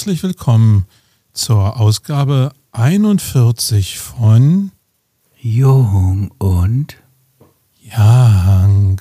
herzlich willkommen zur Ausgabe 41 von Jung und Young.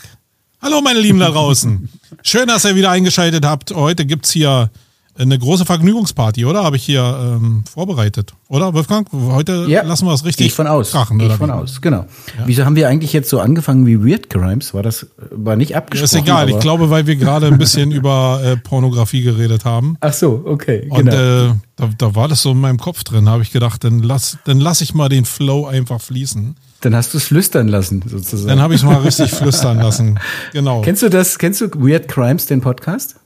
Hallo meine Lieben da draußen. Schön, dass ihr wieder eingeschaltet habt. Heute gibt es hier eine große Vergnügungsparty, oder? Habe ich hier ähm, vorbereitet, oder Wolfgang? Heute ja, lassen wir es richtig ich von aus. krachen. Ich von aus, genau. Ja. Wieso haben wir eigentlich jetzt so angefangen wie Weird Crimes? War das war nicht abgesprochen? ist egal. Ich glaube, weil wir gerade ein bisschen über äh, Pornografie geredet haben. Ach so, okay. Und genau. äh, da, da war das so in meinem Kopf drin. Habe ich gedacht, dann lass, dann lass ich mal den Flow einfach fließen. Dann hast du es flüstern lassen, sozusagen. Dann habe ich es mal richtig flüstern lassen. Genau. Kennst du das? Kennst du Weird Crimes, den Podcast?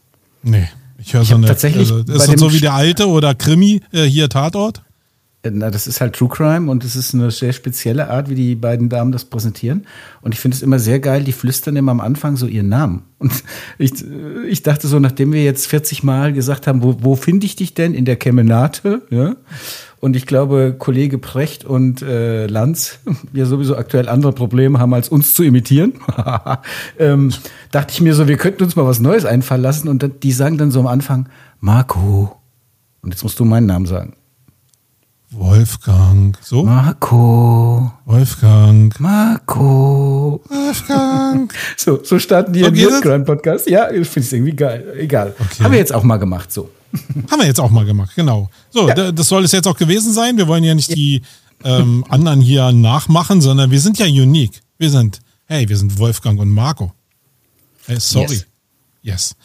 Nee. Ich höre so eine. Tatsächlich. Also, ist das so wie der alte oder Krimi äh, hier Tatort? Äh, na, das ist halt True Crime und es ist eine sehr spezielle Art, wie die beiden Damen das präsentieren. Und ich finde es immer sehr geil, die flüstern immer am Anfang so ihren Namen. Und ich, ich dachte so, nachdem wir jetzt 40 Mal gesagt haben, wo, wo finde ich dich denn? In der Kemenate, ja? Und ich glaube, Kollege Precht und äh, Lanz, ja sowieso aktuell andere Probleme haben, als uns zu imitieren, ähm, dachte ich mir so, wir könnten uns mal was Neues einfallen lassen. Und die sagen dann so am Anfang, Marco. Und jetzt musst du meinen Namen sagen. Wolfgang. So? Marco. Wolfgang. Marco. Wolfgang. so, so starten die so ihren Grand Podcast. Ja, ich finde es irgendwie geil. Egal. Okay. Haben wir jetzt auch mal gemacht, so. Haben wir jetzt auch mal gemacht, genau. So, ja. das soll es jetzt auch gewesen sein. Wir wollen ja nicht ja. die ähm, anderen hier nachmachen, sondern wir sind ja unique. Wir sind, hey, wir sind Wolfgang und Marco. Hey, sorry. Yes. yes.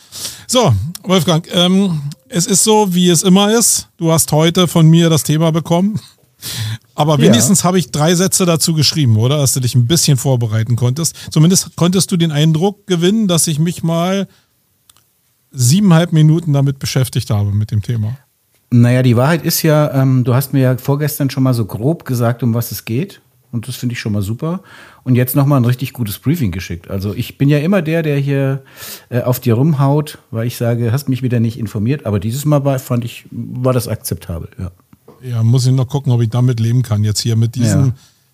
So, Wolfgang, ähm, es ist so, wie es immer ist. Du hast heute von mir das Thema bekommen. Aber wenigstens ja. habe ich drei Sätze dazu geschrieben, oder? Dass du dich ein bisschen vorbereiten konntest. Zumindest konntest du den Eindruck gewinnen, dass ich mich mal siebeneinhalb Minuten damit beschäftigt habe mit dem Thema. Naja, die Wahrheit ist ja, ähm, du hast mir ja vorgestern schon mal so grob gesagt, um was es geht. Und das finde ich schon mal super. Und jetzt nochmal ein richtig gutes Briefing geschickt. Also ich bin ja immer der, der hier äh, auf dir rumhaut, weil ich sage, hast mich wieder nicht informiert. Aber dieses Mal war, fand ich, war das akzeptabel, ja. Ja, muss ich noch gucken, ob ich damit leben kann. Jetzt hier mit diesem, ja.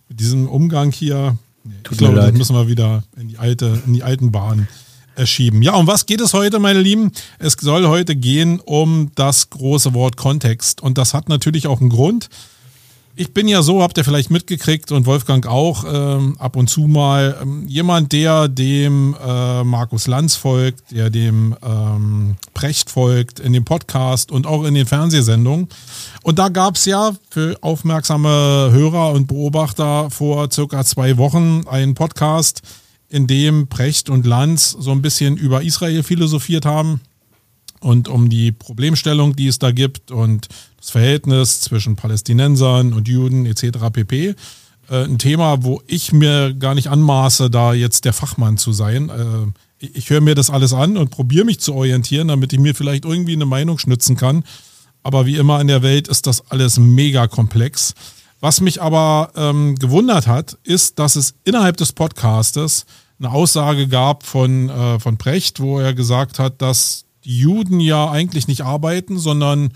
mit diesem Umgang hier. Tut ich glaube, das müssen wir wieder in die alte, in die alten Bahnen schieben. Ja, um was geht es heute, meine Lieben? Es soll heute gehen um das große Wort Kontext. Und das hat natürlich auch einen Grund. Ich bin ja so, habt ihr vielleicht mitgekriegt und Wolfgang auch, ähm, ab und zu mal ähm, jemand, der dem äh, Markus Lanz folgt, der dem ähm, Precht folgt in dem Podcast und auch in den Fernsehsendungen. Und da gab es ja für aufmerksame Hörer und Beobachter vor circa zwei Wochen einen Podcast, in dem Precht und Lanz so ein bisschen über Israel philosophiert haben und um die Problemstellung, die es da gibt und das Verhältnis zwischen Palästinensern und Juden etc. pp. Äh, ein Thema, wo ich mir gar nicht anmaße, da jetzt der Fachmann zu sein. Äh, ich höre mir das alles an und probiere mich zu orientieren, damit ich mir vielleicht irgendwie eine Meinung schnitzen kann. Aber wie immer in der Welt ist das alles mega komplex. Was mich aber ähm, gewundert hat, ist, dass es innerhalb des Podcastes eine Aussage gab von, äh, von Precht, wo er gesagt hat, dass die Juden ja eigentlich nicht arbeiten, sondern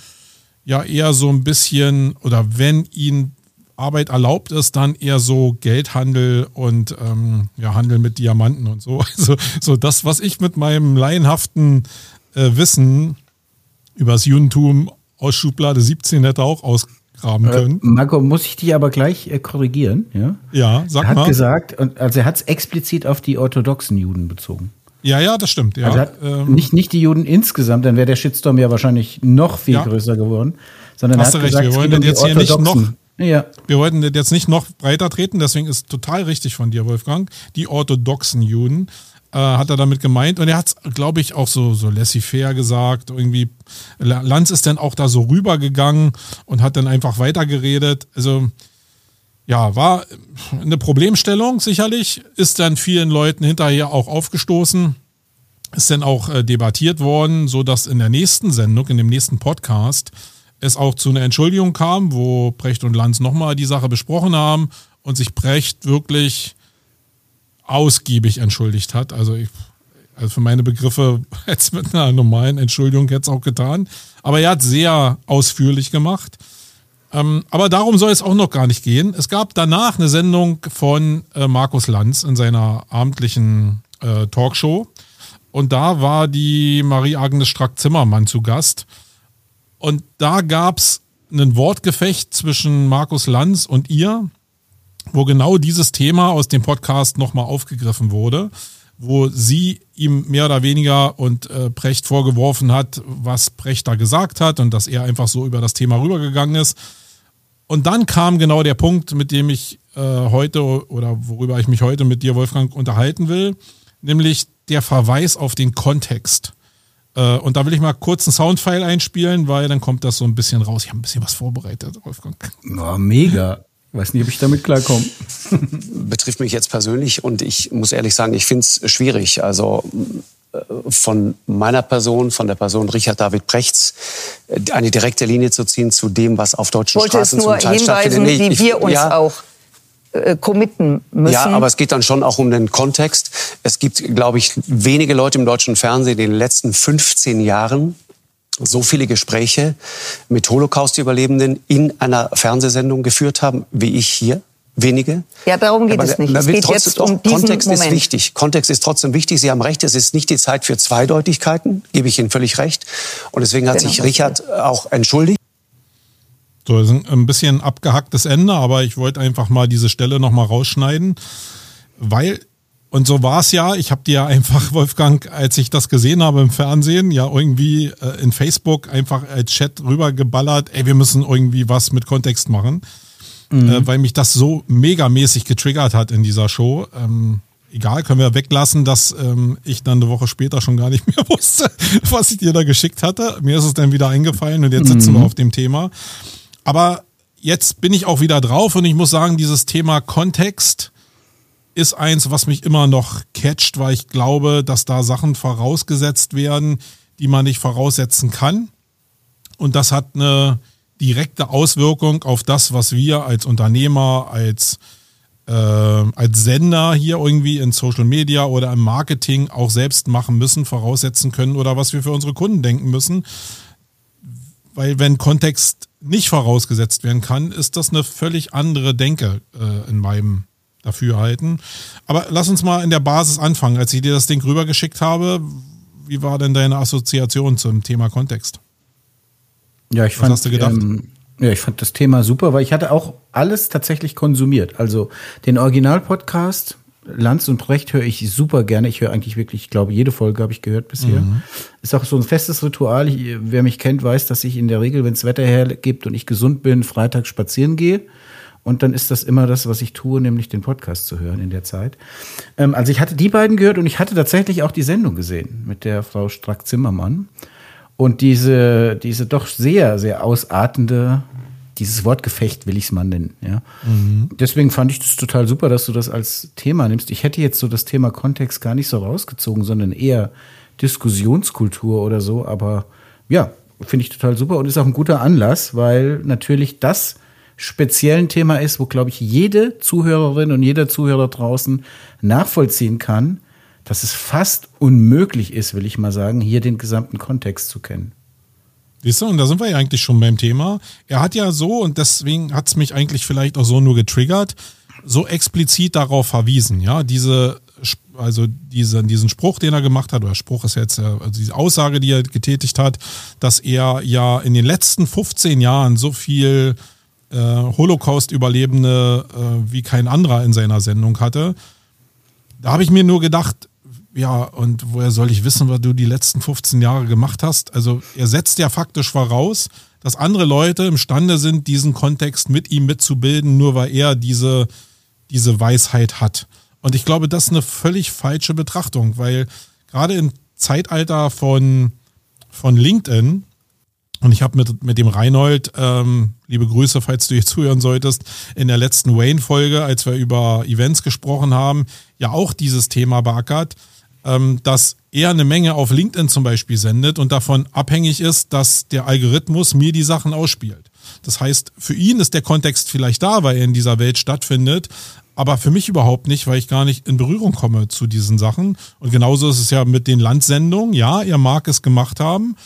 ja eher so ein bisschen, oder wenn ihnen Arbeit erlaubt ist, dann eher so Geldhandel und ähm, ja, Handel mit Diamanten und so. Also so das, was ich mit meinem laienhaften äh, Wissen über das Judentum aus Schublade 17 hätte auch aus, graben äh, können. Äh, Marco, muss ich dich aber gleich äh, korrigieren? Ja, ja sag er hat mal. gesagt, also er hat es explizit auf die orthodoxen Juden bezogen. Ja, ja, das stimmt. Ja. Also hat, ähm, nicht, nicht die Juden insgesamt, dann wäre der Shitstorm ja wahrscheinlich noch viel ja. größer geworden. Sondern Hast er hat gesagt, recht, wir wollen um jetzt hier nicht noch. Ja. Wir wollten jetzt nicht noch breiter treten, deswegen ist total richtig von dir, Wolfgang. Die orthodoxen Juden äh, hat er damit gemeint. Und er hat es, glaube ich, auch so, so laissez-faire gesagt. Irgendwie, Lanz ist dann auch da so rübergegangen und hat dann einfach weitergeredet. Also, ja, war eine Problemstellung sicherlich, ist dann vielen Leuten hinterher auch aufgestoßen, ist dann auch äh, debattiert worden, so dass in der nächsten Sendung, in dem nächsten Podcast, es auch zu einer Entschuldigung kam, wo Brecht und Lanz nochmal die Sache besprochen haben und sich Brecht wirklich ausgiebig entschuldigt hat. Also, ich, also für meine Begriffe jetzt mit einer normalen Entschuldigung jetzt auch getan. Aber er hat sehr ausführlich gemacht. Ähm, aber darum soll es auch noch gar nicht gehen. Es gab danach eine Sendung von äh, Markus Lanz in seiner abendlichen äh, Talkshow. Und da war die Marie-Agnes Strack-Zimmermann zu Gast. Und da gab es ein Wortgefecht zwischen Markus Lanz und ihr, wo genau dieses Thema aus dem Podcast nochmal aufgegriffen wurde, wo sie ihm mehr oder weniger und äh, Precht vorgeworfen hat, was Precht da gesagt hat und dass er einfach so über das Thema rübergegangen ist. Und dann kam genau der Punkt, mit dem ich äh, heute oder worüber ich mich heute mit dir, Wolfgang, unterhalten will, nämlich der Verweis auf den Kontext. Äh, und da will ich mal kurz einen Soundfile einspielen, weil dann kommt das so ein bisschen raus. Ich habe ein bisschen was vorbereitet, Wolfgang. Oh, mega. Weiß nicht, ob ich damit klarkomme. Betrifft mich jetzt persönlich und ich muss ehrlich sagen, ich finde es schwierig. Also äh, von meiner Person, von der Person Richard David Prechts, äh, eine direkte Linie zu ziehen zu dem, was auf deutschen Wollte Straßen zum Teil stattfindet. Nee, wie wir uns ja, auch äh, committen müssen. Ja, aber es geht dann schon auch um den Kontext. Es gibt, glaube ich, wenige Leute im deutschen Fernsehen in den letzten 15 Jahren, so viele Gespräche mit Holocaust-Überlebenden in einer Fernsehsendung geführt haben, wie ich hier. Wenige. Ja, darum geht Aber es nicht. Es geht jetzt um diesen Kontext Moment. ist wichtig. Kontext ist trotzdem wichtig. Sie haben recht, es ist nicht die Zeit für Zweideutigkeiten, gebe ich Ihnen völlig recht. Und deswegen hat genau. sich Richard auch entschuldigt. So, das ist ein bisschen abgehacktes Ende, aber ich wollte einfach mal diese Stelle nochmal rausschneiden, weil und so war es ja. Ich habe dir ja einfach, Wolfgang, als ich das gesehen habe im Fernsehen, ja irgendwie äh, in Facebook einfach als Chat rübergeballert, ey, wir müssen irgendwie was mit Kontext machen. Mhm. Äh, weil mich das so megamäßig getriggert hat in dieser Show. Ähm, egal, können wir weglassen, dass ähm, ich dann eine Woche später schon gar nicht mehr wusste, was ich dir da geschickt hatte. Mir ist es dann wieder eingefallen und jetzt sitzen mhm. wir auf dem Thema. Aber jetzt bin ich auch wieder drauf und ich muss sagen, dieses Thema Kontext, ist eins, was mich immer noch catcht, weil ich glaube, dass da Sachen vorausgesetzt werden, die man nicht voraussetzen kann. Und das hat eine direkte Auswirkung auf das, was wir als Unternehmer, als, äh, als Sender hier irgendwie in Social Media oder im Marketing auch selbst machen müssen, voraussetzen können oder was wir für unsere Kunden denken müssen. Weil wenn Kontext nicht vorausgesetzt werden kann, ist das eine völlig andere Denke äh, in meinem dafür halten. Aber lass uns mal in der Basis anfangen. Als ich dir das Ding rübergeschickt habe, wie war denn deine Assoziation zum Thema Kontext? Ja, ich Was fand, hast du gedacht? Ähm, ja, ich fand das Thema super, weil ich hatte auch alles tatsächlich konsumiert. Also den Original-Podcast, Lanz und Brecht höre ich super gerne. Ich höre eigentlich wirklich, ich glaube, jede Folge habe ich gehört bisher. Mhm. Ist auch so ein festes Ritual. Ich, wer mich kennt, weiß, dass ich in der Regel, wenn es Wetter hergibt und ich gesund bin, Freitag spazieren gehe. Und dann ist das immer das, was ich tue, nämlich den Podcast zu hören in der Zeit. Ähm, also ich hatte die beiden gehört und ich hatte tatsächlich auch die Sendung gesehen mit der Frau Strack-Zimmermann. Und diese, diese doch sehr, sehr ausartende, dieses Wortgefecht will ich es mal nennen. Ja. Mhm. Deswegen fand ich das total super, dass du das als Thema nimmst. Ich hätte jetzt so das Thema Kontext gar nicht so rausgezogen, sondern eher Diskussionskultur oder so. Aber ja, finde ich total super und ist auch ein guter Anlass, weil natürlich das speziellen Thema ist, wo, glaube ich, jede Zuhörerin und jeder Zuhörer draußen nachvollziehen kann, dass es fast unmöglich ist, will ich mal sagen, hier den gesamten Kontext zu kennen. Siehst du, und da sind wir ja eigentlich schon beim Thema. Er hat ja so, und deswegen hat es mich eigentlich vielleicht auch so nur getriggert, so explizit darauf verwiesen, ja, diese, also diese, diesen Spruch, den er gemacht hat, oder Spruch ist jetzt, also diese Aussage, die er getätigt hat, dass er ja in den letzten 15 Jahren so viel äh, Holocaust-Überlebende äh, wie kein anderer in seiner Sendung hatte. Da habe ich mir nur gedacht, ja, und woher soll ich wissen, was du die letzten 15 Jahre gemacht hast? Also er setzt ja faktisch voraus, dass andere Leute imstande sind, diesen Kontext mit ihm mitzubilden, nur weil er diese, diese Weisheit hat. Und ich glaube, das ist eine völlig falsche Betrachtung, weil gerade im Zeitalter von, von LinkedIn und ich habe mit, mit dem Reinhold, ähm, liebe Grüße, falls du hier zuhören solltest, in der letzten Wayne-Folge, als wir über Events gesprochen haben, ja auch dieses Thema beackert, ähm, dass er eine Menge auf LinkedIn zum Beispiel sendet und davon abhängig ist, dass der Algorithmus mir die Sachen ausspielt. Das heißt, für ihn ist der Kontext vielleicht da, weil er in dieser Welt stattfindet, aber für mich überhaupt nicht, weil ich gar nicht in Berührung komme zu diesen Sachen. Und genauso ist es ja mit den Landsendungen. Ja, er mag es gemacht haben,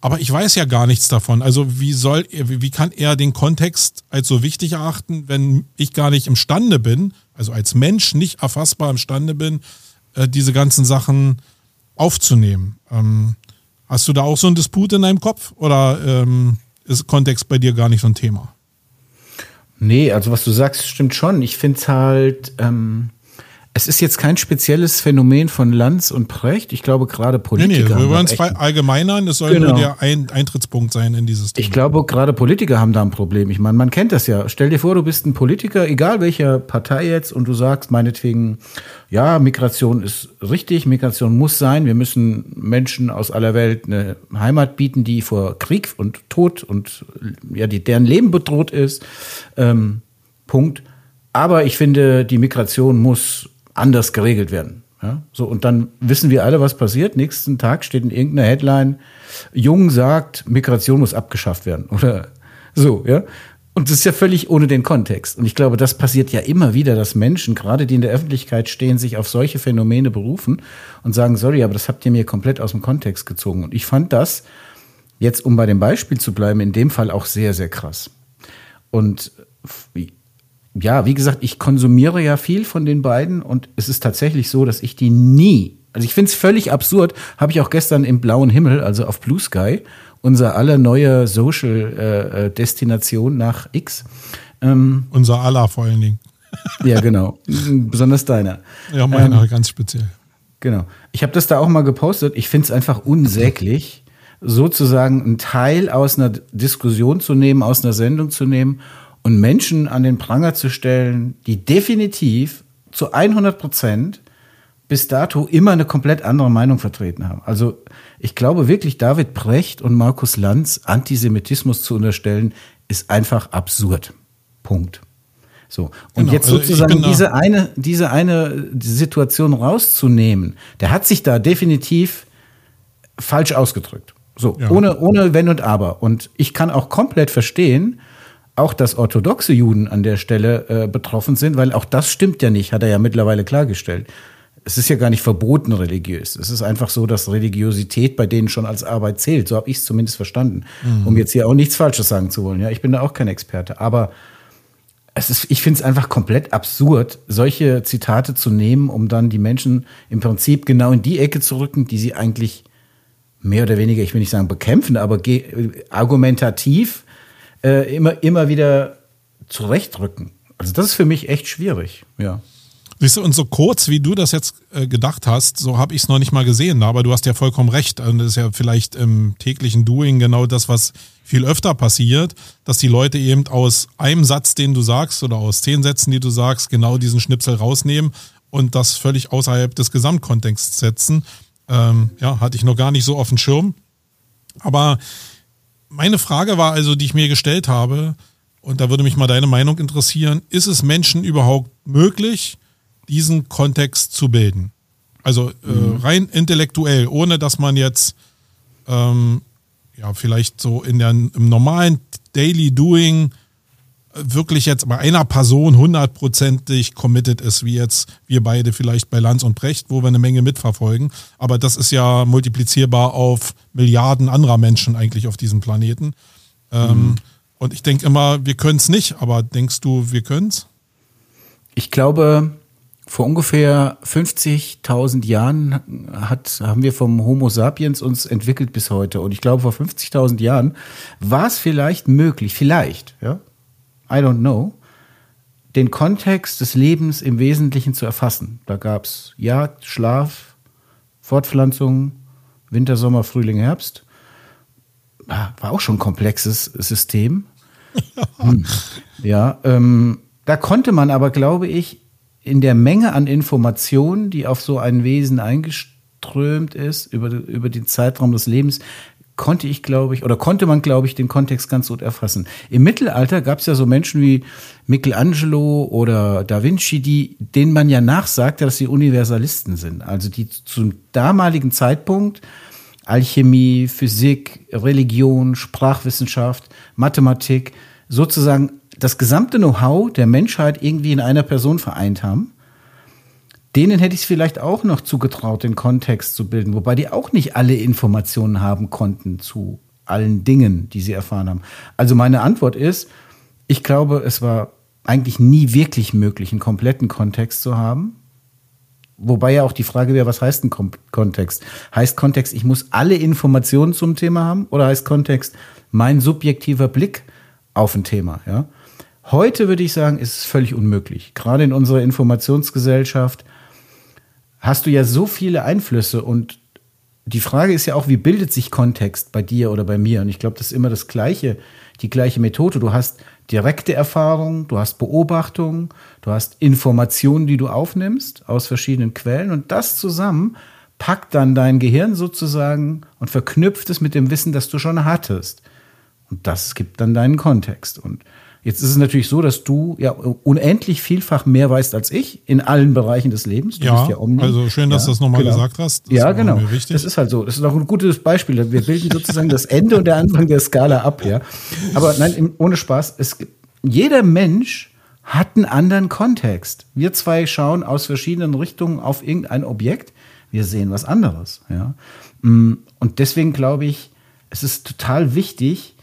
aber ich weiß ja gar nichts davon. Also wie soll wie kann er den Kontext als so wichtig erachten, wenn ich gar nicht imstande bin, also als Mensch nicht erfassbar imstande bin, äh, diese ganzen Sachen aufzunehmen? Ähm, Hast du da auch so einen Disput in deinem Kopf oder ähm, ist Kontext bei dir gar nicht so ein Thema? Nee, also was du sagst, stimmt schon. Ich finde es halt, ähm, es ist jetzt kein spezielles Phänomen von Lanz und Precht. Ich glaube, gerade Politiker. Nee, nee, wir wollen es allgemeinern. Es soll genau. nur der Ein Eintrittspunkt sein in dieses Thema. Ich glaube, gerade Politiker haben da ein Problem. Ich meine, man kennt das ja. Stell dir vor, du bist ein Politiker, egal welcher Partei jetzt, und du sagst meinetwegen, ja, Migration ist richtig, Migration muss sein. Wir müssen Menschen aus aller Welt eine Heimat bieten, die vor Krieg und Tod und ja, die, deren Leben bedroht ist. Ähm, Punkt. Aber ich finde, die Migration muss anders geregelt werden. Ja, so, und dann wissen wir alle, was passiert. Nächsten Tag steht in irgendeiner Headline, Jung sagt, Migration muss abgeschafft werden. Oder so, ja. Und das ist ja völlig ohne den Kontext. Und ich glaube, das passiert ja immer wieder, dass Menschen, gerade die in der Öffentlichkeit stehen, sich auf solche Phänomene berufen und sagen, sorry, aber das habt ihr mir komplett aus dem Kontext gezogen. Und ich fand das, jetzt um bei dem Beispiel zu bleiben, in dem Fall auch sehr, sehr krass. Und ja, wie gesagt, ich konsumiere ja viel von den beiden und es ist tatsächlich so, dass ich die nie, also ich finde es völlig absurd, habe ich auch gestern im blauen Himmel, also auf Blue Sky, unser aller neue Social-Destination äh, äh nach X. Ähm, unser aller vor allen Dingen. ja, genau. Besonders deiner. Ja, meiner ähm, ganz speziell. Genau. Ich habe das da auch mal gepostet. Ich finde es einfach unsäglich, sozusagen einen Teil aus einer Diskussion zu nehmen, aus einer Sendung zu nehmen und Menschen an den Pranger zu stellen, die definitiv zu 100 Prozent bis dato immer eine komplett andere Meinung vertreten haben. Also ich glaube wirklich, David Precht und Markus Lanz Antisemitismus zu unterstellen, ist einfach absurd. Punkt. So. Und genau, jetzt also sozusagen also diese eine, diese eine Situation rauszunehmen, der hat sich da definitiv falsch ausgedrückt. So, ja. ohne, ohne Wenn und Aber. Und ich kann auch komplett verstehen, auch, dass orthodoxe Juden an der Stelle äh, betroffen sind, weil auch das stimmt ja nicht, hat er ja mittlerweile klargestellt. Es ist ja gar nicht verboten religiös. Es ist einfach so, dass Religiosität bei denen schon als Arbeit zählt. So habe ich es zumindest verstanden. Mhm. Um jetzt hier auch nichts Falsches sagen zu wollen. Ja, ich bin da auch kein Experte. Aber es ist, ich finde es einfach komplett absurd, solche Zitate zu nehmen, um dann die Menschen im Prinzip genau in die Ecke zu rücken, die sie eigentlich mehr oder weniger, ich will nicht sagen bekämpfen, aber argumentativ äh, immer, immer wieder zurechtrücken. Also das ist für mich echt schwierig, ja. Siehst du, und so kurz, wie du das jetzt äh, gedacht hast, so habe ich es noch nicht mal gesehen. Aber du hast ja vollkommen recht. Und das ist ja vielleicht im täglichen Doing genau das, was viel öfter passiert, dass die Leute eben aus einem Satz, den du sagst, oder aus zehn Sätzen, die du sagst, genau diesen Schnipsel rausnehmen und das völlig außerhalb des Gesamtkontexts setzen. Ähm, ja, hatte ich noch gar nicht so auf dem Schirm. Aber meine Frage war also, die ich mir gestellt habe, und da würde mich mal deine Meinung interessieren, ist es Menschen überhaupt möglich, diesen Kontext zu bilden? Also äh, mhm. rein intellektuell, ohne dass man jetzt ähm, ja vielleicht so in der, im normalen Daily Doing wirklich jetzt bei einer Person hundertprozentig committed ist, wie jetzt wir beide vielleicht bei Lanz und Brecht, wo wir eine Menge mitverfolgen. Aber das ist ja multiplizierbar auf Milliarden anderer Menschen eigentlich auf diesem Planeten. Ähm, mhm. und ich denke immer, wir können es nicht, aber denkst du, wir können es? Ich glaube, vor ungefähr 50.000 Jahren hat, haben wir vom Homo sapiens uns entwickelt bis heute. Und ich glaube, vor 50.000 Jahren war es vielleicht möglich, vielleicht, ja, I don't know, den Kontext des Lebens im Wesentlichen zu erfassen. Da gab es Jagd, Schlaf, Fortpflanzung, Winter, Sommer, Frühling, Herbst. Ah, war auch schon ein komplexes System. Hm. Ja, ähm, da konnte man aber, glaube ich, in der Menge an Informationen, die auf so ein Wesen eingeströmt ist, über, über den Zeitraum des Lebens, konnte ich, glaube ich, oder konnte man, glaube ich, den Kontext ganz gut erfassen. Im Mittelalter gab es ja so Menschen wie Michelangelo oder Da Vinci, die, denen man ja nachsagte, dass sie Universalisten sind. Also die zum damaligen Zeitpunkt Alchemie, Physik, Religion, Sprachwissenschaft, Mathematik, sozusagen das gesamte Know-how der Menschheit irgendwie in einer Person vereint haben denen hätte ich es vielleicht auch noch zugetraut, den Kontext zu bilden, wobei die auch nicht alle Informationen haben konnten zu allen Dingen, die sie erfahren haben. Also meine Antwort ist, ich glaube, es war eigentlich nie wirklich möglich, einen kompletten Kontext zu haben. Wobei ja auch die Frage wäre, was heißt ein Kontext? Heißt Kontext, ich muss alle Informationen zum Thema haben oder heißt Kontext mein subjektiver Blick auf ein Thema? Ja? Heute würde ich sagen, ist es völlig unmöglich. Gerade in unserer Informationsgesellschaft hast du ja so viele Einflüsse und die Frage ist ja auch, wie bildet sich Kontext bei dir oder bei mir? Und ich glaube, das ist immer das gleiche, die gleiche Methode. Du hast direkte Erfahrung, du hast Beobachtung, du hast Informationen, die du aufnimmst aus verschiedenen Quellen und das zusammen packt dann dein Gehirn sozusagen und verknüpft es mit dem Wissen, das du schon hattest. Und das gibt dann deinen Kontext. Und Jetzt ist es natürlich so, dass du ja unendlich vielfach mehr weißt als ich in allen Bereichen des Lebens. Du ja, ja also schön, dass ja, du das nochmal genau. gesagt hast. Das ja, genau. Das ist halt so. Das ist auch ein gutes Beispiel. Wir bilden sozusagen das Ende und der Anfang der Skala ab. Ja. Aber nein, ohne Spaß. Es, jeder Mensch hat einen anderen Kontext. Wir zwei schauen aus verschiedenen Richtungen auf irgendein Objekt. Wir sehen was anderes. Ja. Mm, und deswegen glaube ich, es ist total wichtig,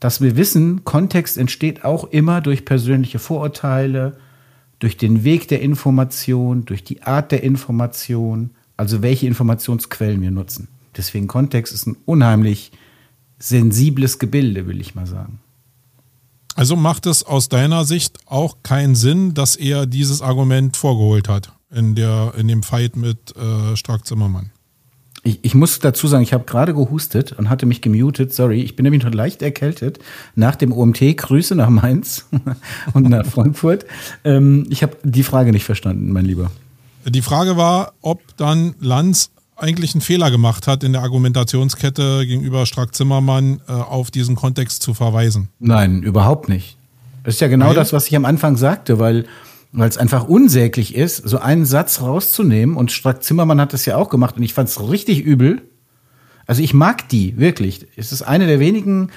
dass wir wissen, Kontext entsteht auch immer durch persönliche Vorurteile, durch den Weg der Information, durch die Art der Information, also welche Informationsquellen wir nutzen. Deswegen Kontext ist ein unheimlich sensibles Gebilde, will ich mal sagen. Also macht es aus deiner Sicht auch keinen Sinn, dass er dieses Argument vorgeholt hat in, der, in dem Fight mit äh, Stark Zimmermann? Ich, ich muss dazu sagen, ich habe gerade gehustet und hatte mich gemutet. Sorry, ich bin nämlich noch leicht erkältet nach dem OMT. Grüße nach Mainz und nach Frankfurt. Ähm, ich habe die Frage nicht verstanden, mein Lieber. Die Frage war, ob dann Lanz eigentlich einen Fehler gemacht hat, in der Argumentationskette gegenüber Strack-Zimmermann äh, auf diesen Kontext zu verweisen. Nein, überhaupt nicht. Das ist ja genau Nein. das, was ich am Anfang sagte, weil weil es einfach unsäglich ist, so einen Satz rauszunehmen. Und Strack Zimmermann hat das ja auch gemacht und ich fand es richtig übel. Also ich mag die, wirklich. Es ist eine der wenigen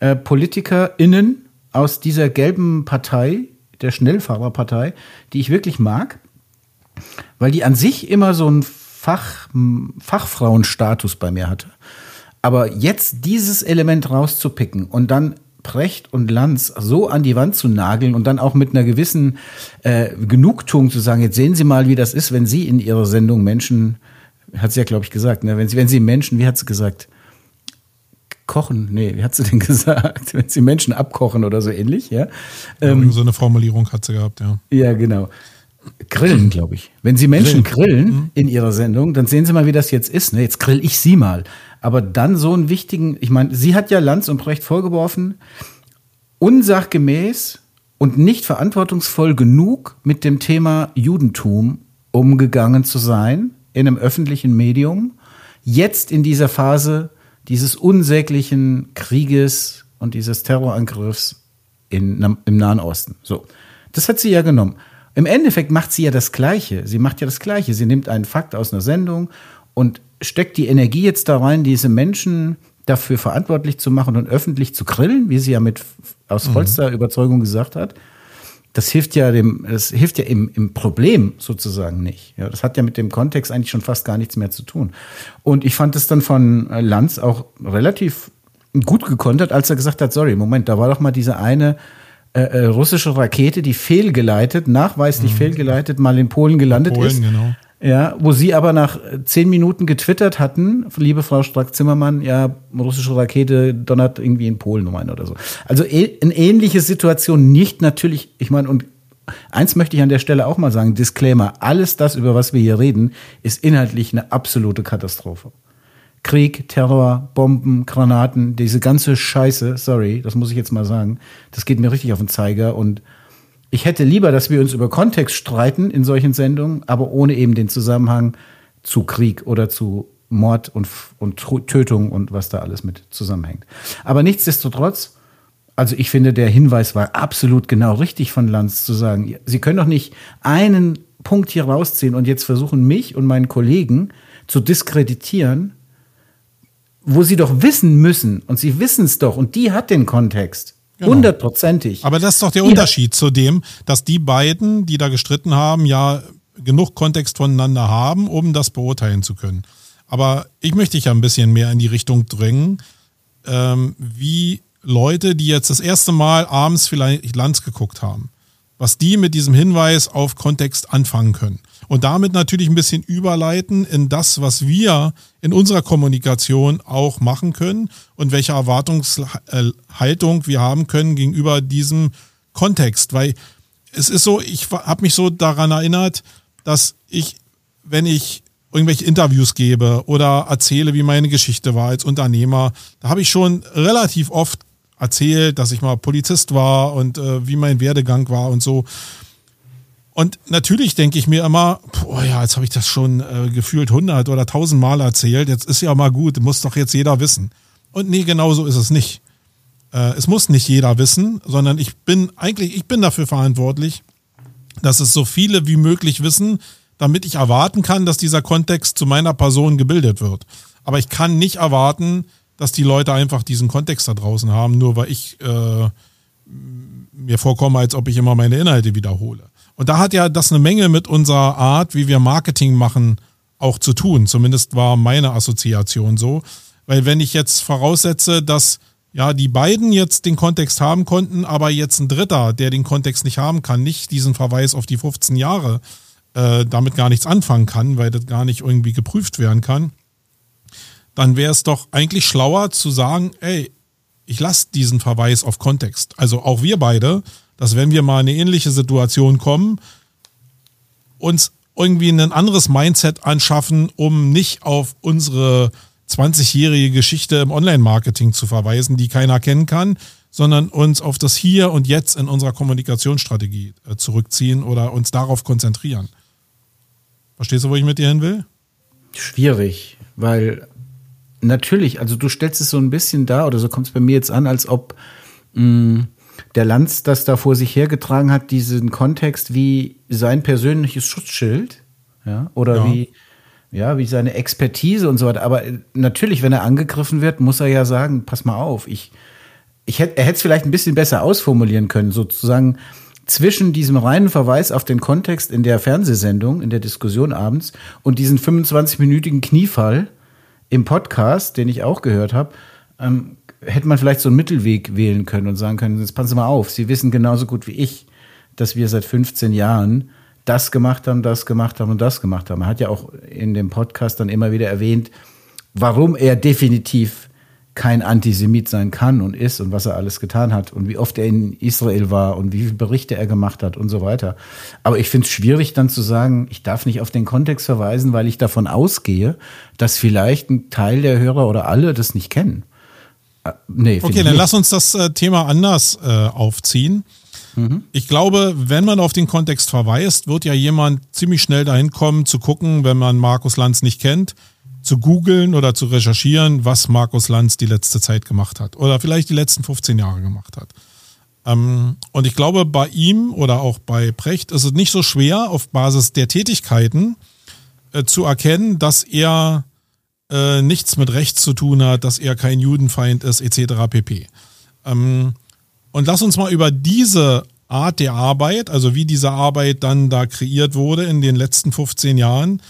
äh, PolitikerInnen aus dieser gelben Partei, der Schnellfahrerpartei, die ich wirklich mag, weil die an sich immer so einen Fach, Fachfrauenstatus bei mir hatte. Aber jetzt dieses Element rauszupicken und dann Precht und Lanz so an die Wand zu nageln und dann auch mit einer gewissen äh, Genugtuung zu sagen, jetzt sehen Sie mal, wie das ist, wenn Sie in Ihrer Sendung Menschen, hat sie ja, glaube ich, gesagt, ne? wenn, Sie, wenn Sie Menschen, wie hat sie gesagt, kochen, nee, wie hat sie denn gesagt, wenn Sie Menschen abkochen oder so ähnlich, ja. Ähm, so eine Formulierung hat sie gehabt, ja. Ja, genau. Grillen, glaube ich. Wenn Sie Menschen grillen, grillen mhm. in Ihrer Sendung, dann sehen Sie mal, wie das jetzt ist. Ne? Jetzt grill ich Sie mal. Aber dann so einen wichtigen, ich meine, sie hat ja Lanz und Brecht vorgeworfen, unsachgemäß und nicht verantwortungsvoll genug mit dem Thema Judentum umgegangen zu sein in einem öffentlichen Medium. Jetzt in dieser Phase dieses unsäglichen Krieges und dieses Terrorangriffs in, im Nahen Osten. So. Das hat sie ja genommen. Im Endeffekt macht sie ja das Gleiche. Sie macht ja das Gleiche. Sie nimmt einen Fakt aus einer Sendung und steckt die Energie jetzt da rein, diese Menschen dafür verantwortlich zu machen und öffentlich zu grillen, wie sie ja mit aus mhm. vollster mhm. Überzeugung gesagt hat. Das hilft ja dem, das hilft ja im, im Problem sozusagen nicht. Ja, das hat ja mit dem Kontext eigentlich schon fast gar nichts mehr zu tun. Und ich fand es dann von Lanz auch relativ gut gekontert, als er gesagt hat, sorry, Moment, da war doch mal diese eine äh, äh russische Rakete, die fehlgeleitet, nachweislich mhm. fehlgeleitet, mal in Polen gelandet Polen, ist. Genau. Ja, wo Sie aber nach zehn Minuten getwittert hatten, liebe Frau Strack-Zimmermann, ja, russische Rakete donnert irgendwie in Polen um einen oder so. Also eine ähnliche Situation, nicht natürlich, ich meine, und eins möchte ich an der Stelle auch mal sagen, Disclaimer, alles das, über was wir hier reden, ist inhaltlich eine absolute Katastrophe. Krieg, Terror, Bomben, Granaten, diese ganze Scheiße, sorry, das muss ich jetzt mal sagen, das geht mir richtig auf den Zeiger und ich hätte lieber, dass wir uns über Kontext streiten in solchen Sendungen, aber ohne eben den Zusammenhang zu Krieg oder zu Mord und, und Tötung und was da alles mit zusammenhängt. Aber nichtsdestotrotz, also ich finde, der Hinweis war absolut genau richtig von Lanz zu sagen, Sie können doch nicht einen Punkt hier rausziehen und jetzt versuchen, mich und meinen Kollegen zu diskreditieren, wo Sie doch wissen müssen, und Sie wissen es doch, und die hat den Kontext Genau. Hundertprozentig. Aber das ist doch der ja. Unterschied zu dem, dass die beiden, die da gestritten haben, ja genug Kontext voneinander haben, um das beurteilen zu können. Aber ich möchte dich ja ein bisschen mehr in die Richtung drängen, ähm, wie Leute, die jetzt das erste Mal abends vielleicht Lanz geguckt haben, was die mit diesem Hinweis auf Kontext anfangen können. Und damit natürlich ein bisschen überleiten in das, was wir in unserer Kommunikation auch machen können und welche Erwartungshaltung wir haben können gegenüber diesem Kontext. Weil es ist so, ich habe mich so daran erinnert, dass ich, wenn ich irgendwelche Interviews gebe oder erzähle, wie meine Geschichte war als Unternehmer, da habe ich schon relativ oft erzählt, dass ich mal Polizist war und äh, wie mein Werdegang war und so. Und natürlich denke ich mir immer, boah, ja, jetzt habe ich das schon äh, gefühlt hundert oder tausend Mal erzählt. Jetzt ist ja mal gut, muss doch jetzt jeder wissen. Und nee, genau so ist es nicht. Äh, es muss nicht jeder wissen, sondern ich bin eigentlich, ich bin dafür verantwortlich, dass es so viele wie möglich wissen, damit ich erwarten kann, dass dieser Kontext zu meiner Person gebildet wird. Aber ich kann nicht erwarten, dass die Leute einfach diesen Kontext da draußen haben, nur weil ich äh, mir vorkomme, als ob ich immer meine Inhalte wiederhole. Und da hat ja das eine Menge mit unserer Art, wie wir Marketing machen, auch zu tun. Zumindest war meine Assoziation so. Weil wenn ich jetzt voraussetze, dass ja die beiden jetzt den Kontext haben konnten, aber jetzt ein Dritter, der den Kontext nicht haben kann, nicht diesen Verweis auf die 15 Jahre äh, damit gar nichts anfangen kann, weil das gar nicht irgendwie geprüft werden kann, dann wäre es doch eigentlich schlauer zu sagen, ey, ich lasse diesen Verweis auf Kontext. Also auch wir beide, dass wenn wir mal in eine ähnliche Situation kommen, uns irgendwie ein anderes Mindset anschaffen, um nicht auf unsere 20-jährige Geschichte im Online-Marketing zu verweisen, die keiner kennen kann, sondern uns auf das Hier und Jetzt in unserer Kommunikationsstrategie äh, zurückziehen oder uns darauf konzentrieren. Verstehst du, wo ich mit dir hin will? Schwierig, weil natürlich, also du stellst es so ein bisschen da, oder so kommt es bei mir jetzt an, als ob mh, mm, der Lanz das da vor sich hergetragen hat, diesen Kontext wie sein persönliches Schutzschild, ja, oder ja. wie, ja, wie seine Expertise und so weiter. Aber natürlich, wenn er angegriffen wird, muss er ja sagen, pass mal auf, ich, ich hätte, er hätte es vielleicht ein bisschen besser ausformulieren können, sozusagen zwischen diesem reinen Verweis auf den Kontext in der Fernsehsendung, in der Diskussion abends und diesen 25-minütigen Kniefall, im Podcast, den ich auch gehört habe, ähm, hätte man vielleicht so einen Mittelweg wählen können und sagen können, jetzt passen Sie mal auf, Sie wissen genauso gut wie ich, dass wir seit 15 Jahren das gemacht haben, das gemacht haben und das gemacht haben. Er hat ja auch in dem Podcast dann immer wieder erwähnt, warum er definitiv kein Antisemit sein kann und ist und was er alles getan hat und wie oft er in Israel war und wie viele Berichte er gemacht hat und so weiter. Aber ich finde es schwierig dann zu sagen, ich darf nicht auf den Kontext verweisen, weil ich davon ausgehe, dass vielleicht ein Teil der Hörer oder alle das nicht kennen. Äh, nee, okay, dann nicht. lass uns das äh, Thema anders äh, aufziehen. Mhm. Ich glaube, wenn man auf den Kontext verweist, wird ja jemand ziemlich schnell dahin kommen zu gucken, wenn man Markus Lanz nicht kennt, zu googeln oder zu recherchieren, was Markus Lanz die letzte Zeit gemacht hat oder vielleicht die letzten 15 Jahre gemacht hat. Ähm, und ich glaube, bei ihm oder auch bei Precht ist es nicht so schwer, auf Basis der Tätigkeiten äh, zu erkennen, dass er äh, nichts mit Rechts zu tun hat, dass er kein Judenfeind ist, etc. pp. Ähm, und lass uns mal über diese Art der Arbeit, also wie diese Arbeit dann da kreiert wurde in den letzten 15 Jahren,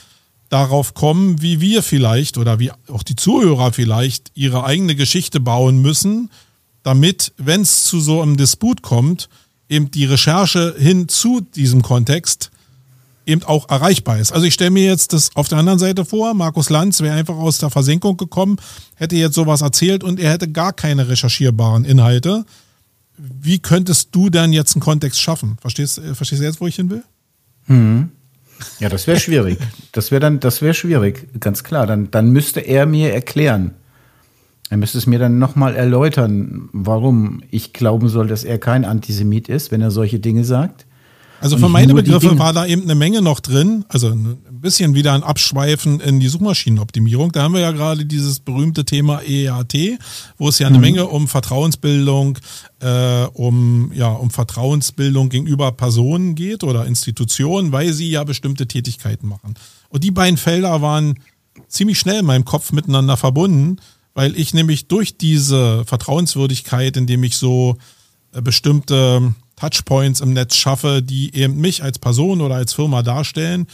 darauf kommen, wie wir vielleicht oder wie auch die Zuhörer vielleicht ihre eigene Geschichte bauen müssen, damit, wenn es zu so einem Disput kommt, eben die Recherche hin zu diesem Kontext eben auch erreichbar ist. Also ich stelle mir jetzt das auf der anderen Seite vor, Markus Lanz wäre einfach aus der Versenkung gekommen, hätte jetzt sowas erzählt und er hätte gar keine recherchierbaren Inhalte. Wie könntest du denn jetzt einen Kontext schaffen? Verstehst, verstehst du jetzt, wo ich hin will? Hm. Ja, das wäre schwierig. Das wäre dann, das wäre schwierig, ganz klar. Dann, dann müsste er mir erklären. Er müsste es mir dann nochmal erläutern, warum ich glauben soll, dass er kein Antisemit ist, wenn er solche Dinge sagt. Also für meine Begriffe war da eben eine Menge noch drin, also ein bisschen wieder ein Abschweifen in die Suchmaschinenoptimierung. Da haben wir ja gerade dieses berühmte Thema EAT, wo es ja eine mhm. Menge um Vertrauensbildung, äh, um ja um Vertrauensbildung gegenüber Personen geht oder Institutionen, weil sie ja bestimmte Tätigkeiten machen. Und die beiden Felder waren ziemlich schnell in meinem Kopf miteinander verbunden, weil ich nämlich durch diese Vertrauenswürdigkeit, indem ich so äh, bestimmte Touchpoints im Netz schaffe, die eben mich als Person oder als Firma darstellen,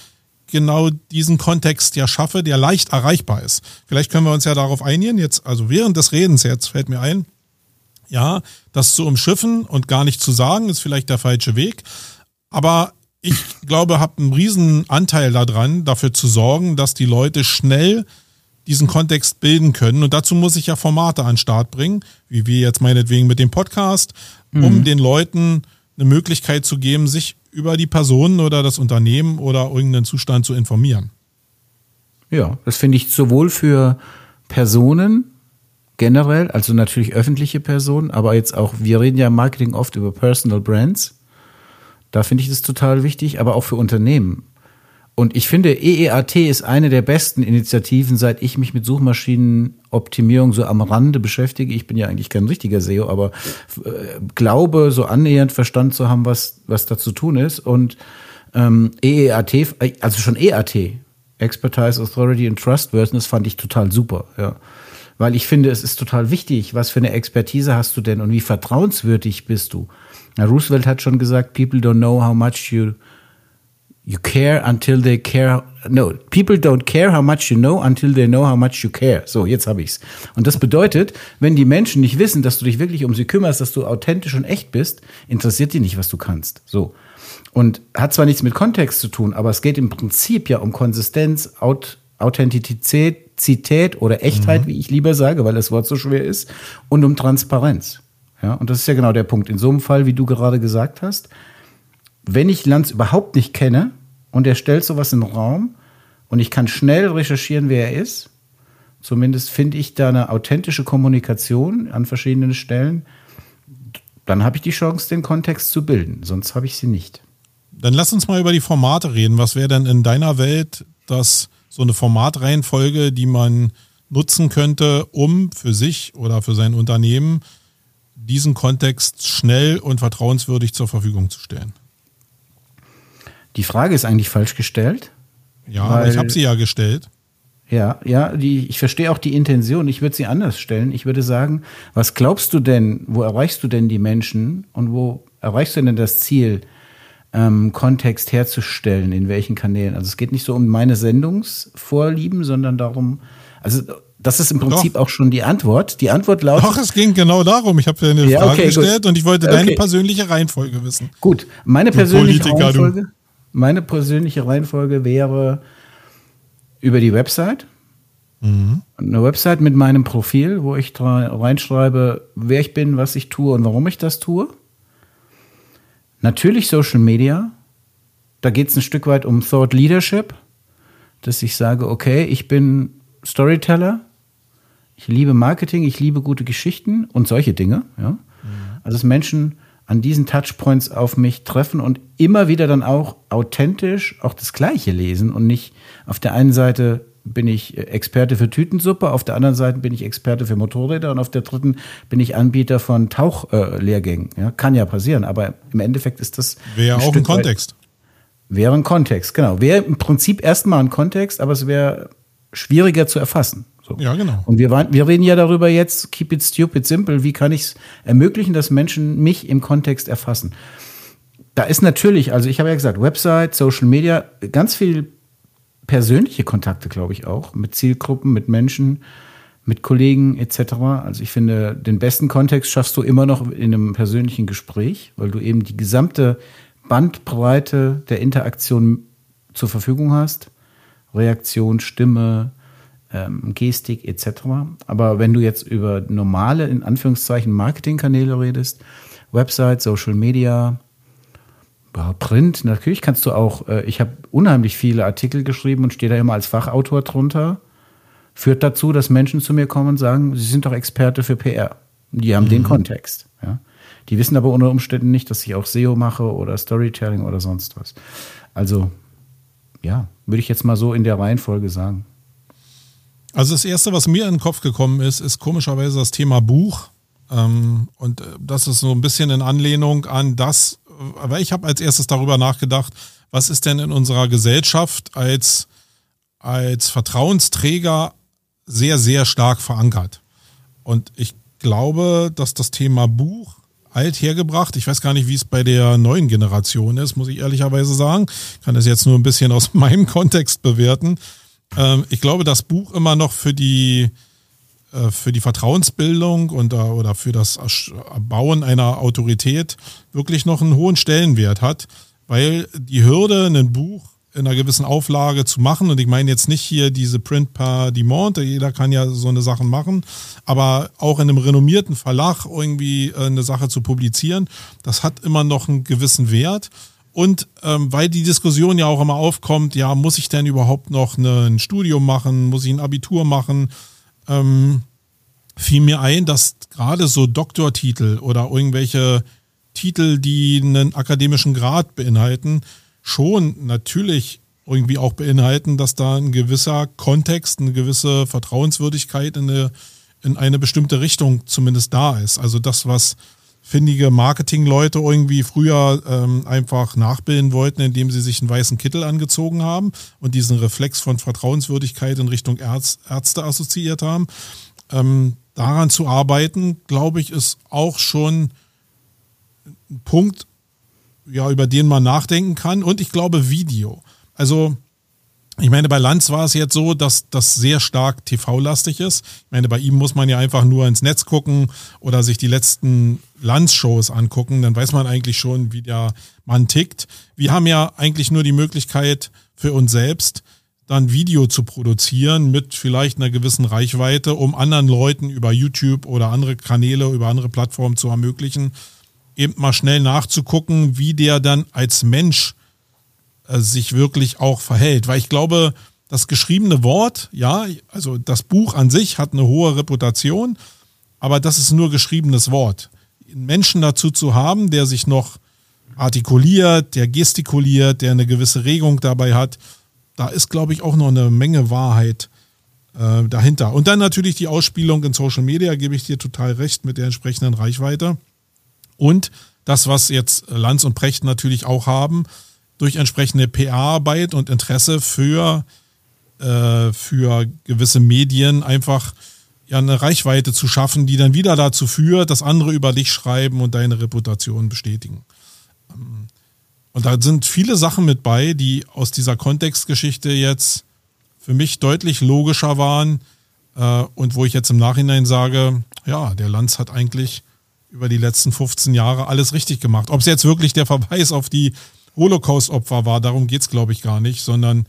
genau diesen Kontext ja schaffe, der leicht erreichbar ist. Vielleicht können wir uns ja darauf einigen, jetzt, also während des Redens jetzt fällt mir ein, ja, das zu umschiffen und gar nicht zu sagen, ist vielleicht der falsche Weg. Aber ich glaube, habe einen riesen Anteil daran, dafür zu sorgen, dass die Leute schnell diesen Kontext bilden können. Und dazu muss ich ja Formate an den Start bringen, wie wir jetzt meinetwegen mit dem Podcast, um mhm. den Leuten eine Möglichkeit zu geben, sich über die Personen oder das Unternehmen oder irgendeinen Zustand zu informieren. Ja, das finde ich sowohl für Personen generell, also natürlich öffentliche Personen, aber jetzt auch, wir reden ja im Marketing oft über Personal Brands. Da finde ich das total wichtig, aber auch für Unternehmen. Und ich finde, EEAT ist eine der besten Initiativen, seit ich mich mit Suchmaschinenoptimierung so am Rande beschäftige. Ich bin ja eigentlich kein richtiger SEO, aber äh, glaube, so annähernd verstanden zu haben, was, was da zu tun ist. Und ähm, EEAT, also schon EAT, Expertise, Authority and Trustworthiness, fand ich total super, ja. Weil ich finde, es ist total wichtig, was für eine Expertise hast du denn und wie vertrauenswürdig bist du. Na, Roosevelt hat schon gesagt, people don't know how much you You care until they care. No, people don't care how much you know until they know how much you care. So, jetzt habe ich's. Und das bedeutet, wenn die Menschen nicht wissen, dass du dich wirklich um sie kümmerst, dass du authentisch und echt bist, interessiert die nicht, was du kannst. So. Und hat zwar nichts mit Kontext zu tun, aber es geht im Prinzip ja um Konsistenz, Aut Authentizität, Zität oder Echtheit, mhm. wie ich lieber sage, weil das Wort so schwer ist, und um Transparenz. Ja, und das ist ja genau der Punkt. In so einem Fall, wie du gerade gesagt hast, wenn ich Lanz überhaupt nicht kenne und er stellt sowas in den Raum und ich kann schnell recherchieren, wer er ist, zumindest finde ich da eine authentische Kommunikation an verschiedenen Stellen, dann habe ich die Chance, den Kontext zu bilden. Sonst habe ich sie nicht. Dann lass uns mal über die Formate reden. Was wäre denn in deiner Welt das so eine Formatreihenfolge, die man nutzen könnte, um für sich oder für sein Unternehmen diesen Kontext schnell und vertrauenswürdig zur Verfügung zu stellen? Die Frage ist eigentlich falsch gestellt. Ja, weil, aber ich habe sie ja gestellt. Ja, ja, die, ich verstehe auch die Intention. Ich würde sie anders stellen. Ich würde sagen, was glaubst du denn, wo erreichst du denn die Menschen und wo erreichst du denn das Ziel, ähm, Kontext herzustellen, in welchen Kanälen? Also es geht nicht so um meine Sendungsvorlieben, sondern darum, also das ist im Prinzip Doch. auch schon die Antwort. Die Antwort lautet. Doch, es ging genau darum. Ich habe dir eine ja, Frage okay, gestellt gut. und ich wollte deine okay. persönliche Reihenfolge wissen. Gut, meine persönliche Reihenfolge. Du. Meine persönliche Reihenfolge wäre über die Website. Mhm. Eine Website mit meinem Profil, wo ich reinschreibe, wer ich bin, was ich tue und warum ich das tue. Natürlich Social Media. Da geht es ein Stück weit um Thought Leadership, dass ich sage, okay, ich bin Storyteller, ich liebe Marketing, ich liebe gute Geschichten und solche Dinge. Ja? Mhm. Also dass Menschen an diesen Touchpoints auf mich treffen und immer wieder dann auch authentisch auch das Gleiche lesen und nicht auf der einen Seite bin ich Experte für Tütensuppe, auf der anderen Seite bin ich Experte für Motorräder und auf der dritten bin ich Anbieter von Tauchlehrgängen. ja, kann ja passieren, aber im Endeffekt ist das. Wäre auch ein Kontext. Wäre ein Kontext, genau. Wäre im Prinzip erstmal ein Kontext, aber es wäre schwieriger zu erfassen. So. Ja, genau. Und wir, wir reden ja darüber jetzt, keep it stupid simple, wie kann ich es ermöglichen, dass Menschen mich im Kontext erfassen. Da ist natürlich, also ich habe ja gesagt, Website, Social Media, ganz viel persönliche Kontakte, glaube ich auch, mit Zielgruppen, mit Menschen, mit Kollegen etc. Also ich finde, den besten Kontext schaffst du immer noch in einem persönlichen Gespräch, weil du eben die gesamte Bandbreite der Interaktion zur Verfügung hast. Reaktion, Stimme, ähm, Gestik etc. Aber wenn du jetzt über normale, in Anführungszeichen, Marketingkanäle redest, Website, Social Media, Print, natürlich kannst du auch, äh, ich habe unheimlich viele Artikel geschrieben und stehe da immer als Fachautor drunter. Führt dazu, dass Menschen zu mir kommen und sagen, sie sind doch Experte für PR. Die haben mhm. den Kontext. Ja. Die wissen aber unter Umständen nicht, dass ich auch SEO mache oder Storytelling oder sonst was. Also, ja, würde ich jetzt mal so in der Reihenfolge sagen. Also das Erste, was mir in den Kopf gekommen ist, ist komischerweise das Thema Buch. Ähm, und äh, das ist so ein bisschen in Anlehnung an das, aber ich habe als erstes darüber nachgedacht, was ist denn in unserer Gesellschaft als, als Vertrauensträger sehr, sehr stark verankert. Und ich glaube, dass das Thema Buch alt hergebracht. Ich weiß gar nicht, wie es bei der neuen Generation ist, muss ich ehrlicherweise sagen. Ich kann das jetzt nur ein bisschen aus meinem Kontext bewerten. Ähm, ich glaube, das Buch immer noch für die, äh, für die Vertrauensbildung und, äh, oder für das Bauen einer Autorität wirklich noch einen hohen Stellenwert hat. weil die Hürde, ein Buch in einer gewissen Auflage zu machen, und ich meine jetzt nicht hier diese Print par Dimont, jeder kann ja so eine Sachen machen, aber auch in einem renommierten Verlag irgendwie äh, eine Sache zu publizieren, das hat immer noch einen gewissen Wert. Und ähm, weil die Diskussion ja auch immer aufkommt, ja, muss ich denn überhaupt noch eine, ein Studium machen, muss ich ein Abitur machen, ähm, fiel mir ein, dass gerade so Doktortitel oder irgendwelche Titel, die einen akademischen Grad beinhalten, schon natürlich irgendwie auch beinhalten, dass da ein gewisser Kontext, eine gewisse Vertrauenswürdigkeit in eine, in eine bestimmte Richtung zumindest da ist. Also das, was findige Marketingleute irgendwie früher ähm, einfach nachbilden wollten, indem sie sich einen weißen Kittel angezogen haben und diesen Reflex von Vertrauenswürdigkeit in Richtung Ärz, Ärzte assoziiert haben. Ähm, daran zu arbeiten, glaube ich, ist auch schon ein Punkt, ja, über den man nachdenken kann. Und ich glaube Video. Also ich meine, bei Lanz war es jetzt so, dass das sehr stark TV-lastig ist. Ich meine, bei ihm muss man ja einfach nur ins Netz gucken oder sich die letzten Lanz-Shows angucken. Dann weiß man eigentlich schon, wie der Mann tickt. Wir haben ja eigentlich nur die Möglichkeit für uns selbst, dann Video zu produzieren mit vielleicht einer gewissen Reichweite, um anderen Leuten über YouTube oder andere Kanäle, über andere Plattformen zu ermöglichen, eben mal schnell nachzugucken, wie der dann als Mensch sich wirklich auch verhält. Weil ich glaube, das geschriebene Wort, ja, also das Buch an sich hat eine hohe Reputation, aber das ist nur geschriebenes Wort. Einen Menschen dazu zu haben, der sich noch artikuliert, der gestikuliert, der eine gewisse Regung dabei hat, da ist, glaube ich, auch noch eine Menge Wahrheit äh, dahinter. Und dann natürlich die Ausspielung in Social Media, gebe ich dir total recht, mit der entsprechenden Reichweite. Und das, was jetzt Lanz und Precht natürlich auch haben, durch entsprechende PR-Arbeit und Interesse für, äh, für gewisse Medien einfach ja eine Reichweite zu schaffen, die dann wieder dazu führt, dass andere über dich schreiben und deine Reputation bestätigen. Ähm, und da sind viele Sachen mit bei, die aus dieser Kontextgeschichte jetzt für mich deutlich logischer waren äh, und wo ich jetzt im Nachhinein sage, ja, der Lanz hat eigentlich über die letzten 15 Jahre alles richtig gemacht. Ob es jetzt wirklich der Verweis auf die Holocaust-Opfer war, darum geht es, glaube ich, gar nicht, sondern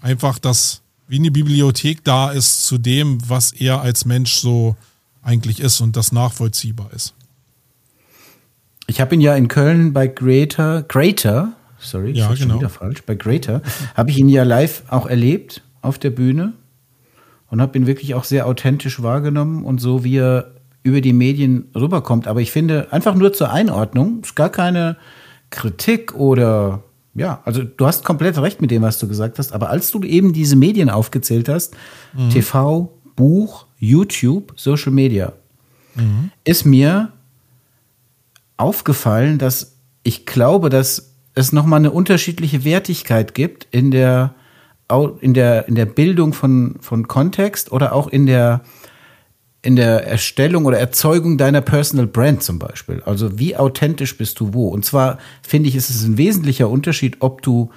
einfach, dass wie eine Bibliothek da ist zu dem, was er als Mensch so eigentlich ist und das nachvollziehbar ist. Ich habe ihn ja in Köln bei Greater, Greater, sorry, ja, genau. wieder falsch, bei Greater, habe ich ihn ja live auch erlebt auf der Bühne und habe ihn wirklich auch sehr authentisch wahrgenommen und so wie er über die Medien rüberkommt. Aber ich finde, einfach nur zur Einordnung, ist gar keine Kritik oder ja, also du hast komplett recht mit dem, was du gesagt hast, aber als du eben diese Medien aufgezählt hast, mhm. TV, Buch, YouTube, Social Media, mhm. ist mir aufgefallen, dass ich glaube, dass es nochmal eine unterschiedliche Wertigkeit gibt in der, in der, in der Bildung von, von Kontext oder auch in der, in der Erstellung oder Erzeugung deiner Personal Brand zum Beispiel. Also wie authentisch bist du wo? Und zwar finde ich, ist es ein wesentlicher Unterschied, ob du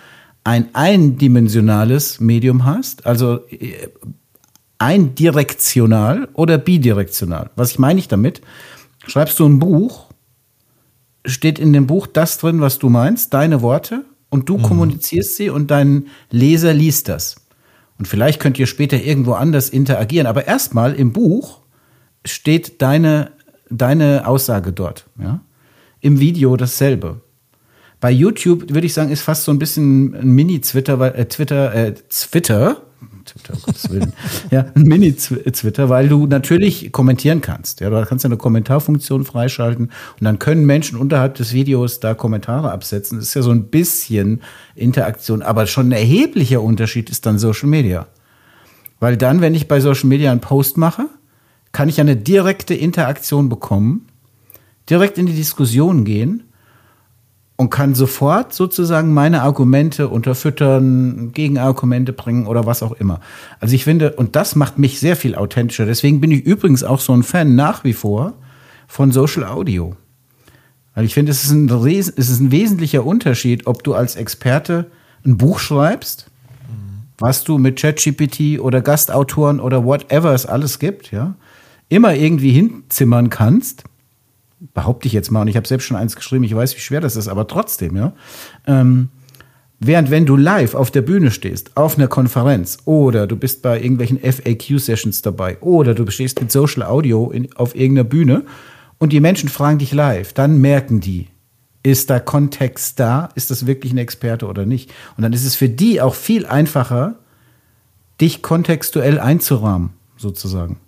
ein eindimensionales Medium hast, also äh, eindirektional oder bidirektional. Was meine ich damit? Schreibst du ein Buch, steht in dem Buch das drin, was du meinst, deine Worte, und du mhm. kommunizierst sie und dein Leser liest das. Und vielleicht könnt ihr später irgendwo anders interagieren, aber erstmal im Buch steht deine, deine Aussage dort. Ja? Im Video dasselbe. Bei YouTube würde ich sagen, ist fast so ein bisschen ein Mini-Twitter, weil äh, Twitter, äh, Twitter, Twitter, Gottes Willen. ja, ein Mini-Twitter, weil du natürlich kommentieren kannst. Ja, du kannst ja eine Kommentarfunktion freischalten und dann können Menschen unterhalb des Videos da Kommentare absetzen. Das ist ja so ein bisschen Interaktion, aber schon ein erheblicher Unterschied ist dann Social Media. Weil dann, wenn ich bei Social Media einen Post mache, kann ich eine direkte Interaktion bekommen, direkt in die Diskussion gehen und kann sofort sozusagen meine Argumente unterfüttern, Gegenargumente bringen oder was auch immer. Also ich finde, und das macht mich sehr viel authentischer. Deswegen bin ich übrigens auch so ein Fan nach wie vor von Social Audio. Weil ich finde, es ist ein, es ist ein wesentlicher Unterschied, ob du als Experte ein Buch schreibst, was du mit ChatGPT oder Gastautoren oder whatever es alles gibt, ja, immer irgendwie hinzimmern kannst, behaupte ich jetzt mal, und ich habe selbst schon eins geschrieben, ich weiß, wie schwer das ist, aber trotzdem, ja. Ähm, während wenn du live auf der Bühne stehst, auf einer Konferenz, oder du bist bei irgendwelchen FAQ-Sessions dabei, oder du stehst mit Social Audio in, auf irgendeiner Bühne und die Menschen fragen dich live, dann merken die, ist da Kontext da? Ist das wirklich ein Experte oder nicht? Und dann ist es für die auch viel einfacher, dich kontextuell einzurahmen, sozusagen.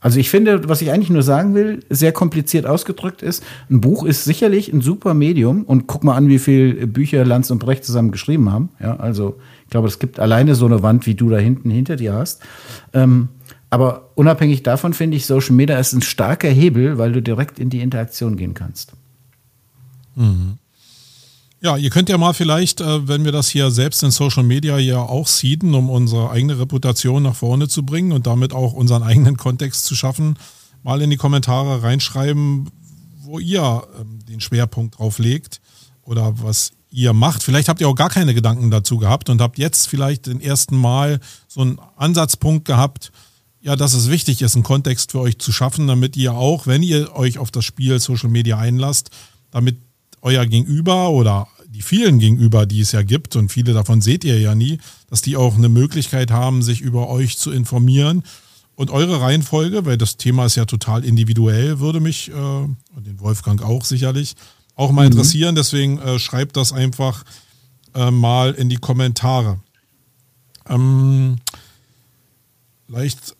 Also ich finde, was ich eigentlich nur sagen will, sehr kompliziert ausgedrückt ist, ein Buch ist sicherlich ein super Medium und guck mal an, wie viele Bücher Lanz und Brecht zusammen geschrieben haben. Ja, also ich glaube, es gibt alleine so eine Wand, wie du da hinten hinter dir hast. Ähm, aber unabhängig davon finde ich, Social Media ist ein starker Hebel, weil du direkt in die Interaktion gehen kannst. Mhm. Ja, ihr könnt ja mal vielleicht, äh, wenn wir das hier selbst in Social Media ja auch seeden, um unsere eigene Reputation nach vorne zu bringen und damit auch unseren eigenen Kontext zu schaffen, mal in die Kommentare reinschreiben, wo ihr ähm, den Schwerpunkt drauf legt oder was ihr macht. Vielleicht habt ihr auch gar keine Gedanken dazu gehabt und habt jetzt vielleicht den ersten Mal so einen Ansatzpunkt gehabt, ja, dass es wichtig ist, einen Kontext für euch zu schaffen, damit ihr auch, wenn ihr euch auf das Spiel Social Media einlasst, damit euer Gegenüber oder die vielen Gegenüber, die es ja gibt, und viele davon seht ihr ja nie, dass die auch eine Möglichkeit haben, sich über euch zu informieren. Und eure Reihenfolge, weil das Thema ist ja total individuell, würde mich, äh, und den Wolfgang auch sicherlich, auch mal mhm. interessieren. Deswegen äh, schreibt das einfach äh, mal in die Kommentare. Ähm, leicht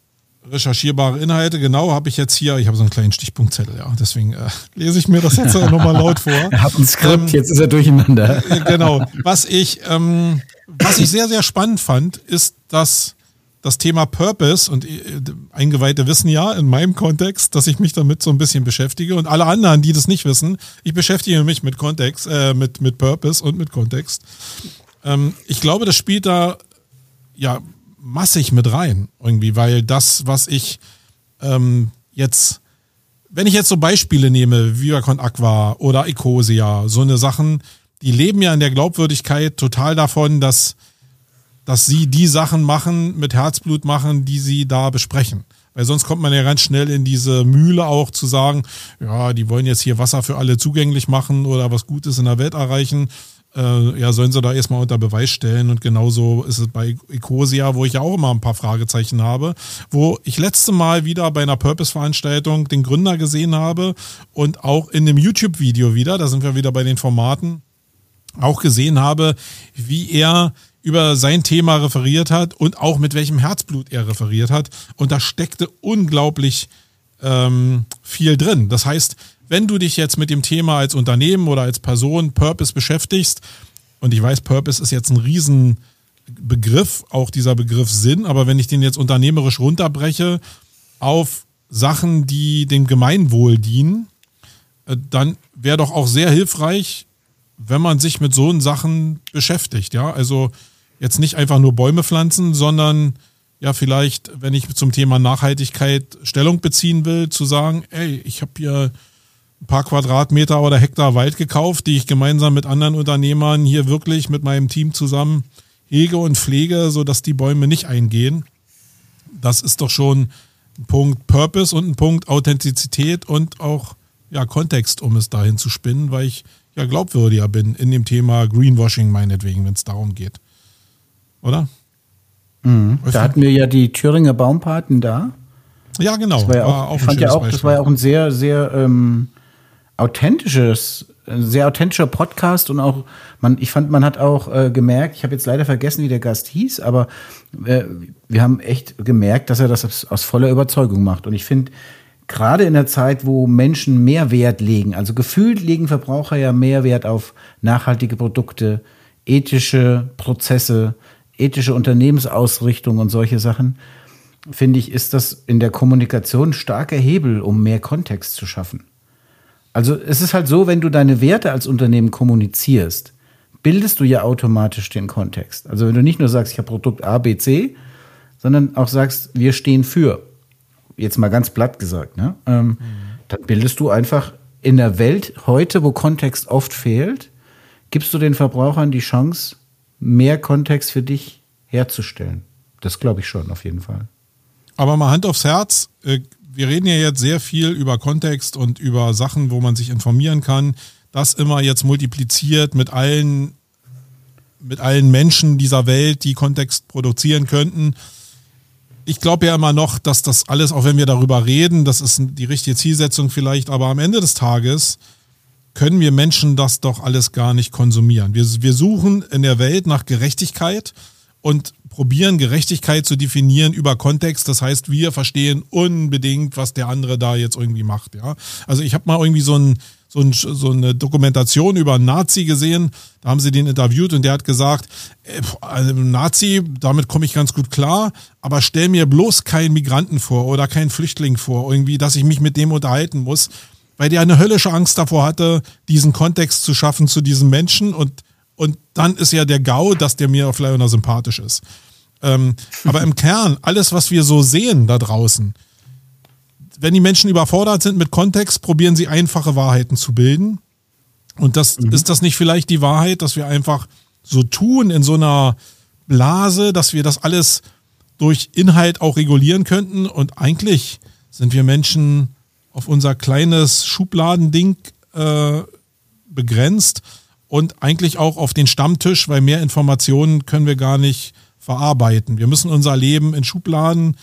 recherchierbare Inhalte, genau, habe ich jetzt hier, ich habe so einen kleinen Stichpunktzettel, ja, deswegen äh, lese ich mir das jetzt nochmal laut vor. Er hat ein Skript, ähm, jetzt ist er durcheinander. Äh, genau. Was ich, ähm, was ich sehr, sehr spannend fand, ist, dass das Thema Purpose und äh, Eingeweihte wissen ja in meinem Kontext, dass ich mich damit so ein bisschen beschäftige und alle anderen, die das nicht wissen, ich beschäftige mich mit Kontext, äh, mit, mit Purpose und mit Kontext. Ähm, ich glaube, das spielt da ja massig mit rein, irgendwie, weil das, was ich ähm, jetzt, wenn ich jetzt so Beispiele nehme, Vivacon Aqua oder Ecosia, so eine Sachen, die leben ja in der Glaubwürdigkeit total davon, dass, dass sie die Sachen machen, mit Herzblut machen, die sie da besprechen. Weil sonst kommt man ja ganz schnell in diese Mühle auch zu sagen, ja, die wollen jetzt hier Wasser für alle zugänglich machen oder was Gutes in der Welt erreichen äh, ja, sollen sie da erstmal unter Beweis stellen. Und genauso ist es bei Ecosia, wo ich ja auch immer ein paar Fragezeichen habe, wo ich letzte Mal wieder bei einer Purpose-Veranstaltung den Gründer gesehen habe und auch in dem YouTube-Video wieder, da sind wir wieder bei den Formaten, auch gesehen habe, wie er über sein Thema referiert hat und auch mit welchem Herzblut er referiert hat. Und da steckte unglaublich ähm, viel drin. Das heißt, wenn du dich jetzt mit dem Thema als Unternehmen oder als Person Purpose beschäftigst, und ich weiß, Purpose ist jetzt ein Riesenbegriff, auch dieser Begriff Sinn, aber wenn ich den jetzt unternehmerisch runterbreche auf Sachen, die dem Gemeinwohl dienen, äh, dann wäre doch auch sehr hilfreich, wenn man sich mit so Sachen beschäftigt. Ja, also jetzt nicht einfach nur Bäume pflanzen, sondern ja, vielleicht, wenn ich zum Thema Nachhaltigkeit Stellung beziehen will, zu sagen, ey, ich habe hier ein paar Quadratmeter oder Hektar Wald gekauft, die ich gemeinsam mit anderen Unternehmern hier wirklich mit meinem Team zusammen hege und pflege, sodass die Bäume nicht eingehen. Das ist doch schon ein Punkt Purpose und ein Punkt Authentizität und auch ja, Kontext, um es dahin zu spinnen, weil ich ja glaubwürdiger bin in dem Thema Greenwashing meinetwegen, wenn es darum geht. Oder? Mhm. Da hatten wir ja die Thüringer Baumpaten da. Ja, genau. Das war ja auch, ich fand ja auch, das war ja auch ein sehr, sehr ähm, authentisches, sehr authentischer Podcast und auch, man, ich fand, man hat auch äh, gemerkt, ich habe jetzt leider vergessen, wie der Gast hieß, aber äh, wir haben echt gemerkt, dass er das aus, aus voller Überzeugung macht. Und ich finde, gerade in der Zeit, wo Menschen mehr Wert legen, also gefühlt legen Verbraucher ja mehr Wert auf nachhaltige Produkte, ethische Prozesse, ethische Unternehmensausrichtung und solche Sachen, finde ich, ist das in der Kommunikation starker Hebel, um mehr Kontext zu schaffen. Also es ist halt so, wenn du deine Werte als Unternehmen kommunizierst, bildest du ja automatisch den Kontext. Also wenn du nicht nur sagst, ich habe Produkt A, B, C, sondern auch sagst, wir stehen für, jetzt mal ganz platt gesagt, ne? Ähm, mhm. dann bildest du einfach in der Welt heute, wo Kontext oft fehlt, gibst du den Verbrauchern die Chance, mehr Kontext für dich herzustellen. Das glaube ich schon, auf jeden Fall. Aber mal Hand aufs Herz, äh, wir reden ja jetzt sehr viel über Kontext und über Sachen, wo man sich informieren kann. Das immer jetzt multipliziert mit allen, mit allen Menschen dieser Welt, die Kontext produzieren könnten. Ich glaube ja immer noch, dass das alles, auch wenn wir darüber reden, das ist die richtige Zielsetzung vielleicht, aber am Ende des Tages können wir Menschen das doch alles gar nicht konsumieren. Wir, wir suchen in der Welt nach Gerechtigkeit und probieren Gerechtigkeit zu definieren über Kontext. Das heißt, wir verstehen unbedingt, was der andere da jetzt irgendwie macht. Ja, also ich habe mal irgendwie so ein so, ein, so eine Dokumentation über einen Nazi gesehen. Da haben sie den interviewt und der hat gesagt, äh, also Nazi, damit komme ich ganz gut klar, aber stell mir bloß keinen Migranten vor oder keinen Flüchtling vor, irgendwie, dass ich mich mit dem unterhalten muss, weil der eine höllische Angst davor hatte, diesen Kontext zu schaffen zu diesem Menschen und und dann ist ja der GAU, dass der mir vielleicht auch noch sympathisch ist. Ähm, aber im Kern, alles, was wir so sehen da draußen, wenn die Menschen überfordert sind mit Kontext, probieren sie einfache Wahrheiten zu bilden. Und das mhm. ist das nicht vielleicht die Wahrheit, dass wir einfach so tun in so einer Blase, dass wir das alles durch Inhalt auch regulieren könnten. Und eigentlich sind wir Menschen auf unser kleines Schubladending äh, begrenzt und eigentlich auch auf den Stammtisch, weil mehr Informationen können wir gar nicht verarbeiten. Wir müssen unser Leben in Schubladen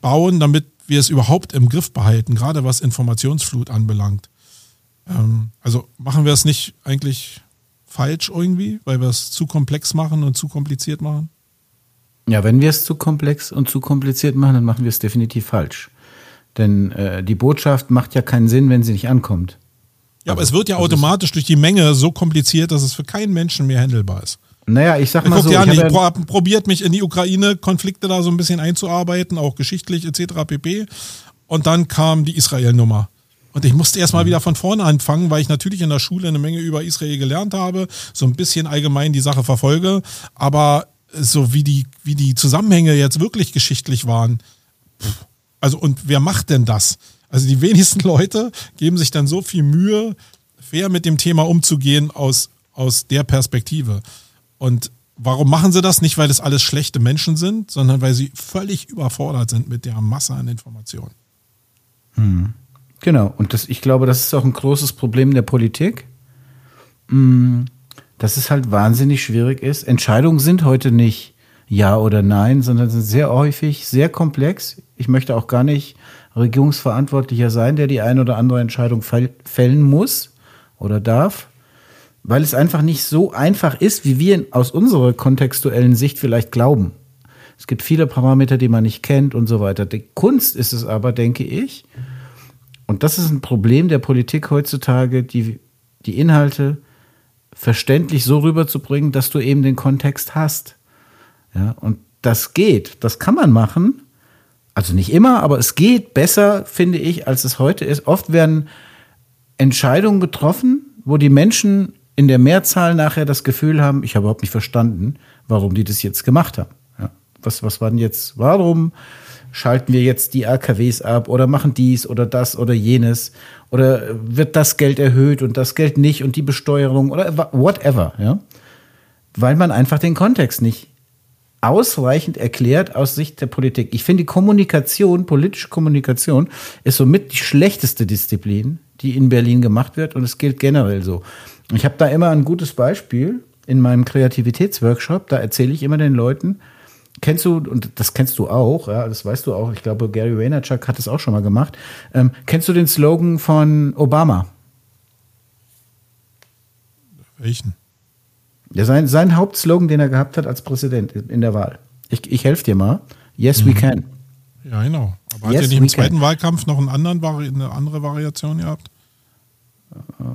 bauen, damit wir es überhaupt im Griff behalten, gerade was Informationsflut anbelangt. Ähm, also machen wir es nicht eigentlich falsch irgendwie, weil wir es zu komplex machen und zu kompliziert machen? Ja, wenn wir es zu komplex und zu kompliziert machen, dann machen wir es definitiv falsch. Denn äh, die Botschaft macht ja keinen Sinn, wenn sie nicht ankommt. Ja, aber es wird ja also automatisch durch die Menge so kompliziert, dass es für keinen Menschen mehr handelbar ist. Naja, ich sag mal Guckt so. Ja, ich ja probiert mich in die Ukraine-Konflikte da so ein bisschen einzuarbeiten, auch geschichtlich etc. pp. Und dann kam die Israel-Nummer. Und ich musste erstmal mhm. wieder von vorne anfangen, weil ich natürlich in der Schule eine Menge über Israel gelernt habe, so ein bisschen allgemein die Sache verfolge. Aber so wie die, wie die Zusammenhänge jetzt wirklich geschichtlich waren, also und wer macht denn das? Also die wenigsten Leute geben sich dann so viel Mühe, fair mit dem Thema umzugehen aus, aus der Perspektive. Und warum machen sie das? Nicht, weil es alles schlechte Menschen sind, sondern weil sie völlig überfordert sind mit der Masse an Informationen. Hm. Genau. Und das, ich glaube, das ist auch ein großes Problem der Politik. Hm. Dass es halt wahnsinnig schwierig ist. Entscheidungen sind heute nicht ja oder nein, sondern sind sehr häufig sehr komplex. Ich möchte auch gar nicht Regierungsverantwortlicher sein, der die eine oder andere Entscheidung fällen muss oder darf, weil es einfach nicht so einfach ist, wie wir aus unserer kontextuellen Sicht vielleicht glauben. Es gibt viele Parameter, die man nicht kennt und so weiter. Die Kunst ist es aber, denke ich, und das ist ein Problem der Politik heutzutage, die, die Inhalte verständlich so rüberzubringen, dass du eben den Kontext hast. Ja, und das geht, das kann man machen, also nicht immer, aber es geht besser, finde ich, als es heute ist. Oft werden Entscheidungen getroffen, wo die Menschen in der Mehrzahl nachher das Gefühl haben, ich habe überhaupt nicht verstanden, warum die das jetzt gemacht haben. Ja. Was, was war denn jetzt, warum schalten wir jetzt die AKWs ab oder machen dies oder das oder jenes oder wird das Geld erhöht und das Geld nicht und die Besteuerung oder whatever, ja. Weil man einfach den Kontext nicht ausreichend erklärt aus Sicht der Politik. Ich finde, Kommunikation, politische Kommunikation, ist somit die schlechteste Disziplin, die in Berlin gemacht wird und es gilt generell so. Ich habe da immer ein gutes Beispiel in meinem Kreativitätsworkshop, da erzähle ich immer den Leuten, kennst du, und das kennst du auch, ja, das weißt du auch, ich glaube, Gary Vaynerchuk hat es auch schon mal gemacht, ähm, kennst du den Slogan von Obama? Welchen? Sein, sein Hauptslogan, den er gehabt hat als Präsident in der Wahl. Ich, ich helfe dir mal. Yes, mhm. we can. Ja, genau. Aber yes, hat er nicht im zweiten can. Wahlkampf noch einen anderen, eine andere Variation gehabt?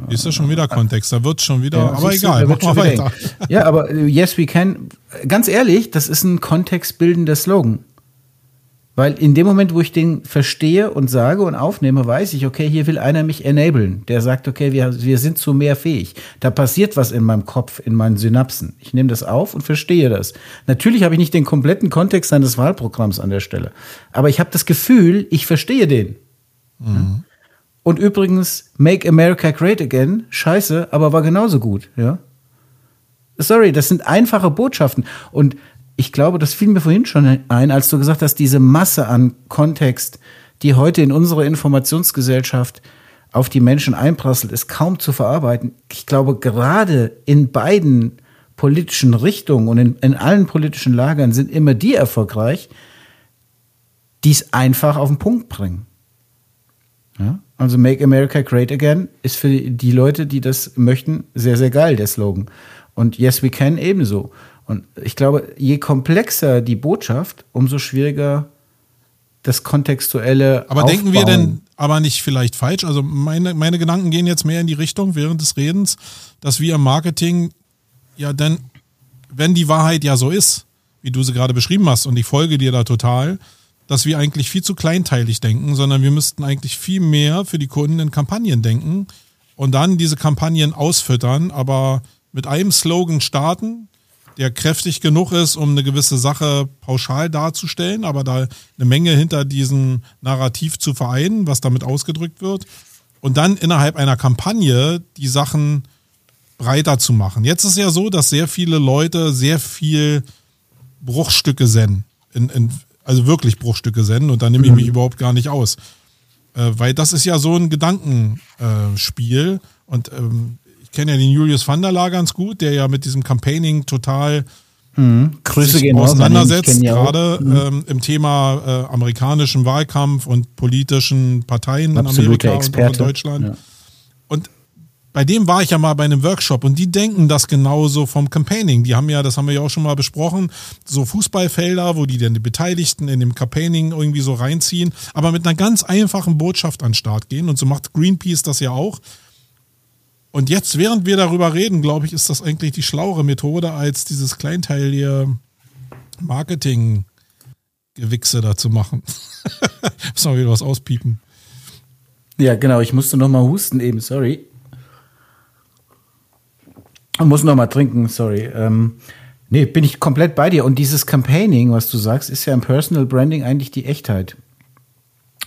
Ist das schon wieder Kontext? Da wird schon wieder, ja, aber egal, mach mal weiter. Ja, aber äh, Yes, we can. Ganz ehrlich, das ist ein kontextbildender Slogan. Weil in dem Moment, wo ich den verstehe und sage und aufnehme, weiß ich, okay, hier will einer mich enablen. Der sagt, okay, wir, wir sind zu mehr fähig. Da passiert was in meinem Kopf, in meinen Synapsen. Ich nehme das auf und verstehe das. Natürlich habe ich nicht den kompletten Kontext seines Wahlprogramms an der Stelle. Aber ich habe das Gefühl, ich verstehe den. Mhm. Und übrigens, Make America Great Again, scheiße, aber war genauso gut, ja. Sorry, das sind einfache Botschaften. Und ich glaube, das fiel mir vorhin schon ein, als du gesagt hast, diese Masse an Kontext, die heute in unserer Informationsgesellschaft auf die Menschen einprasselt, ist kaum zu verarbeiten. Ich glaube, gerade in beiden politischen Richtungen und in, in allen politischen Lagern sind immer die erfolgreich, die es einfach auf den Punkt bringen. Ja? Also Make America Great Again ist für die Leute, die das möchten, sehr, sehr geil, der Slogan. Und Yes We Can ebenso. Und ich glaube, je komplexer die Botschaft, umso schwieriger das kontextuelle. Aber Aufbauen. denken wir denn aber nicht vielleicht falsch? Also meine, meine Gedanken gehen jetzt mehr in die Richtung während des Redens, dass wir im Marketing ja denn, wenn die Wahrheit ja so ist, wie du sie gerade beschrieben hast, und ich folge dir da total, dass wir eigentlich viel zu kleinteilig denken, sondern wir müssten eigentlich viel mehr für die Kunden in Kampagnen denken und dann diese Kampagnen ausfüttern, aber mit einem Slogan starten, der kräftig genug ist, um eine gewisse Sache pauschal darzustellen, aber da eine Menge hinter diesem Narrativ zu vereinen, was damit ausgedrückt wird. Und dann innerhalb einer Kampagne die Sachen breiter zu machen. Jetzt ist ja so, dass sehr viele Leute sehr viel Bruchstücke senden. In, in, also wirklich Bruchstücke senden und da nehme ich mich mhm. überhaupt gar nicht aus. Äh, weil das ist ja so ein Gedankenspiel. Und ähm, ich kenne ja den Julius van der Laar ganz gut, der ja mit diesem Campaigning total mhm. Grüße sich auseinandersetzt, gerade mhm. ähm, im Thema äh, amerikanischen Wahlkampf und politischen Parteien Absolute in Amerika Experte. und in Deutschland. Ja. Und bei dem war ich ja mal bei einem Workshop und die denken das genauso vom Campaigning. Die haben ja, das haben wir ja auch schon mal besprochen, so Fußballfelder, wo die dann die Beteiligten in dem Campaigning irgendwie so reinziehen, aber mit einer ganz einfachen Botschaft an den Start gehen und so macht Greenpeace das ja auch. Und jetzt, während wir darüber reden, glaube ich, ist das eigentlich die schlauere Methode, als dieses kleinteilige Marketing-Gewichse da zu machen. Muss mal wieder was auspiepen. Ja, genau. Ich musste noch mal husten eben, sorry. Ich muss noch mal trinken, sorry. Ähm, nee, bin ich komplett bei dir. Und dieses Campaigning, was du sagst, ist ja im Personal Branding eigentlich die Echtheit.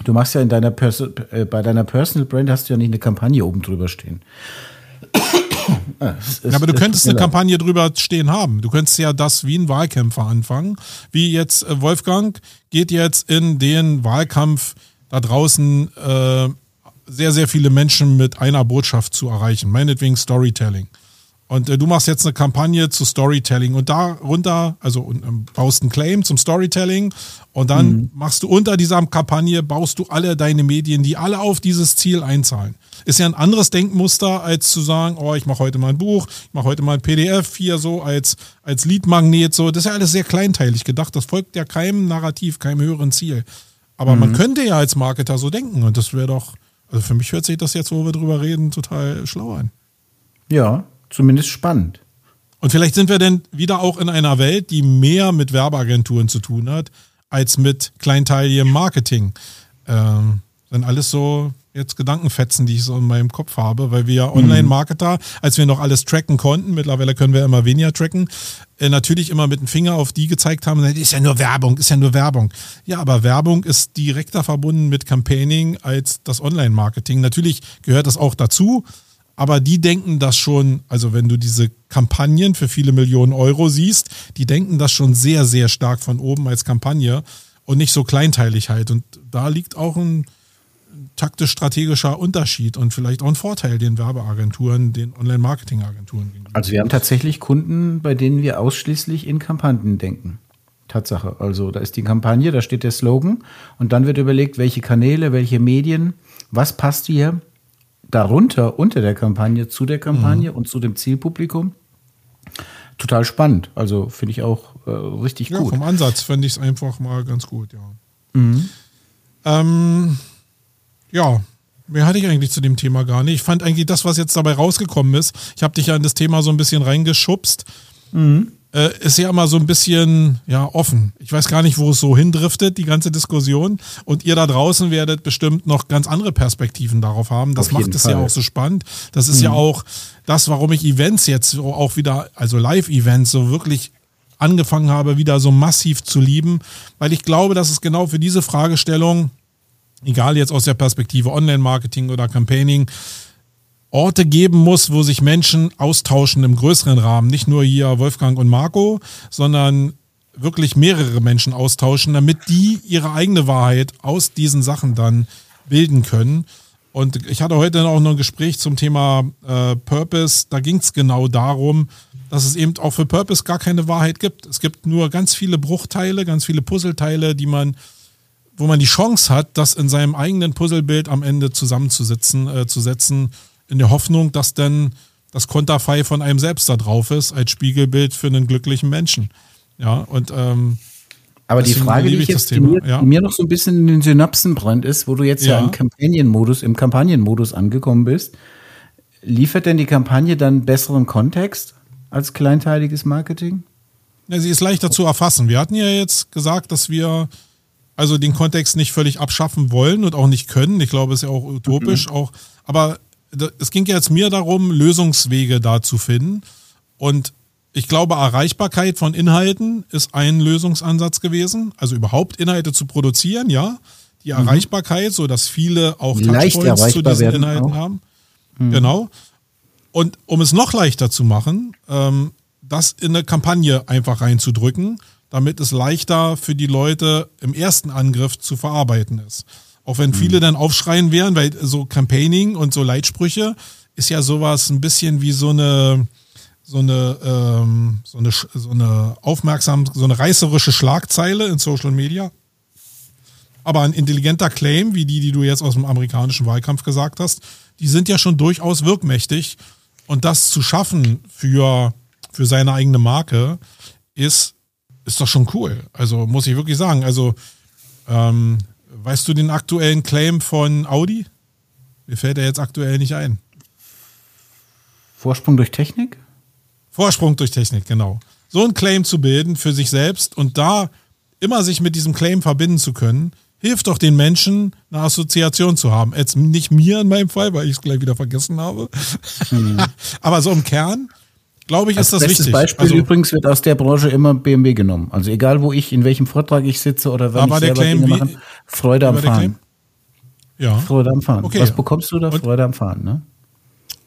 Du machst ja in deiner Perso äh, bei deiner Personal Brand hast du ja nicht eine Kampagne oben drüber stehen. Ja, aber du könntest eine Kampagne drüber stehen haben. Du könntest ja das wie ein Wahlkämpfer anfangen. Wie jetzt äh, Wolfgang geht jetzt in den Wahlkampf da draußen äh, sehr, sehr viele Menschen mit einer Botschaft zu erreichen. Meinetwegen Storytelling. Und äh, du machst jetzt eine Kampagne zu Storytelling und darunter, also und, ähm, baust einen Claim zum Storytelling und dann mhm. machst du unter dieser Kampagne, baust du alle deine Medien, die alle auf dieses Ziel einzahlen. Ist ja ein anderes Denkmuster, als zu sagen, oh, ich mache heute mal ein Buch, ich mache heute mal ein PDF hier so als, als Leadmagnet, so. Das ist ja alles sehr kleinteilig gedacht. Das folgt ja keinem Narrativ, keinem höheren Ziel. Aber mhm. man könnte ja als Marketer so denken und das wäre doch, also für mich hört sich das jetzt, wo wir drüber reden, total schlau an. Ja, zumindest spannend. Und vielleicht sind wir denn wieder auch in einer Welt, die mehr mit Werbeagenturen zu tun hat, als mit kleinteiligem Marketing. Ähm, sind alles so jetzt Gedankenfetzen, die ich so in meinem Kopf habe, weil wir ja Online-Marketer, als wir noch alles tracken konnten, mittlerweile können wir immer weniger tracken, äh, natürlich immer mit dem Finger auf die gezeigt haben, ist ja nur Werbung, ist ja nur Werbung. Ja, aber Werbung ist direkter verbunden mit Campaigning als das Online-Marketing. Natürlich gehört das auch dazu, aber die denken das schon, also wenn du diese Kampagnen für viele Millionen Euro siehst, die denken das schon sehr, sehr stark von oben als Kampagne und nicht so kleinteilig halt. Und da liegt auch ein taktisch-strategischer Unterschied und vielleicht auch ein Vorteil den Werbeagenturen, den Online-Marketing-Agenturen. Also wir haben tatsächlich Kunden, bei denen wir ausschließlich in Kampagnen denken. Tatsache. Also da ist die Kampagne, da steht der Slogan und dann wird überlegt, welche Kanäle, welche Medien, was passt hier darunter, unter der Kampagne, zu der Kampagne mhm. und zu dem Zielpublikum. Total spannend. Also finde ich auch äh, richtig ja, gut. Vom Ansatz fände ich es einfach mal ganz gut, ja. Mhm. Ähm, ja, mehr hatte ich eigentlich zu dem Thema gar nicht. Ich fand eigentlich das, was jetzt dabei rausgekommen ist, ich habe dich ja in das Thema so ein bisschen reingeschubst. Mhm äh, ist ja immer so ein bisschen ja offen. Ich weiß gar nicht, wo es so hindriftet, die ganze Diskussion. Und ihr da draußen werdet bestimmt noch ganz andere Perspektiven darauf haben. Das Auf macht es Fall. ja auch so spannend. Das ist mhm. ja auch das, warum ich Events jetzt auch wieder, also Live-Events, so wirklich angefangen habe, wieder so massiv zu lieben, weil ich glaube, dass es genau für diese Fragestellung, egal jetzt aus der Perspektive Online-Marketing oder Campaigning, Orte geben muss, wo sich Menschen austauschen im größeren Rahmen. Nicht nur hier Wolfgang und Marco, sondern wirklich mehrere Menschen austauschen, damit die ihre eigene Wahrheit aus diesen Sachen dann bilden können. Und ich hatte heute auch noch ein Gespräch zum Thema äh, Purpose. Da ging es genau darum, dass es eben auch für Purpose gar keine Wahrheit gibt. Es gibt nur ganz viele Bruchteile, ganz viele Puzzleteile, die man, wo man die Chance hat, das in seinem eigenen Puzzlebild am Ende zusammenzusetzen, äh, in der Hoffnung, dass dann das Konterfei von einem selbst da drauf ist, als Spiegelbild für einen glücklichen Menschen. Ja, und ähm, aber die Frage, die, ich jetzt, die mir, ja. mir, noch so ein bisschen in den Synapsen brennt, ist, wo du jetzt ja, ja im Kampagnenmodus, im Kampagnenmodus angekommen bist, liefert denn die Kampagne dann besseren Kontext als kleinteiliges Marketing? Ja, sie ist leichter zu erfassen. Wir hatten ja jetzt gesagt, dass wir also den Kontext nicht völlig abschaffen wollen und auch nicht können. Ich glaube, es ist ja auch utopisch, mhm. auch, aber es ging jetzt mir darum, Lösungswege da zu finden. Und ich glaube, Erreichbarkeit von Inhalten ist ein Lösungsansatz gewesen. Also überhaupt Inhalte zu produzieren, ja. Die mhm. Erreichbarkeit, so dass viele auch Touchpoints zu diesen Inhalten auch. haben. Mhm. Genau. Und um es noch leichter zu machen, ähm, das in eine Kampagne einfach reinzudrücken, damit es leichter für die Leute im ersten Angriff zu verarbeiten ist. Auch wenn viele mhm. dann aufschreien werden, weil so Campaigning und so Leitsprüche ist ja sowas ein bisschen wie so eine, so eine, ähm, so eine, so eine aufmerksam, so eine reißerische Schlagzeile in Social Media. Aber ein intelligenter Claim, wie die, die du jetzt aus dem amerikanischen Wahlkampf gesagt hast, die sind ja schon durchaus wirkmächtig. Und das zu schaffen für, für seine eigene Marke ist, ist doch schon cool. Also muss ich wirklich sagen. Also ähm, Weißt du den aktuellen Claim von Audi? Mir fällt er jetzt aktuell nicht ein. Vorsprung durch Technik? Vorsprung durch Technik, genau. So einen Claim zu bilden für sich selbst und da immer sich mit diesem Claim verbinden zu können, hilft doch den Menschen, eine Assoziation zu haben. Jetzt nicht mir in meinem Fall, weil ich es gleich wieder vergessen habe. Mhm. Aber so im Kern glaube ich, ist das wichtig. Beispiel also, übrigens wird aus der Branche immer BMW genommen. Also egal, wo ich, in welchem Vortrag ich sitze oder wenn ich selber Claim, Dinge mache, Freude am Fahren. Ja. Freude am Fahren. Okay. Was bekommst du da? Und, Freude am Fahren, ne?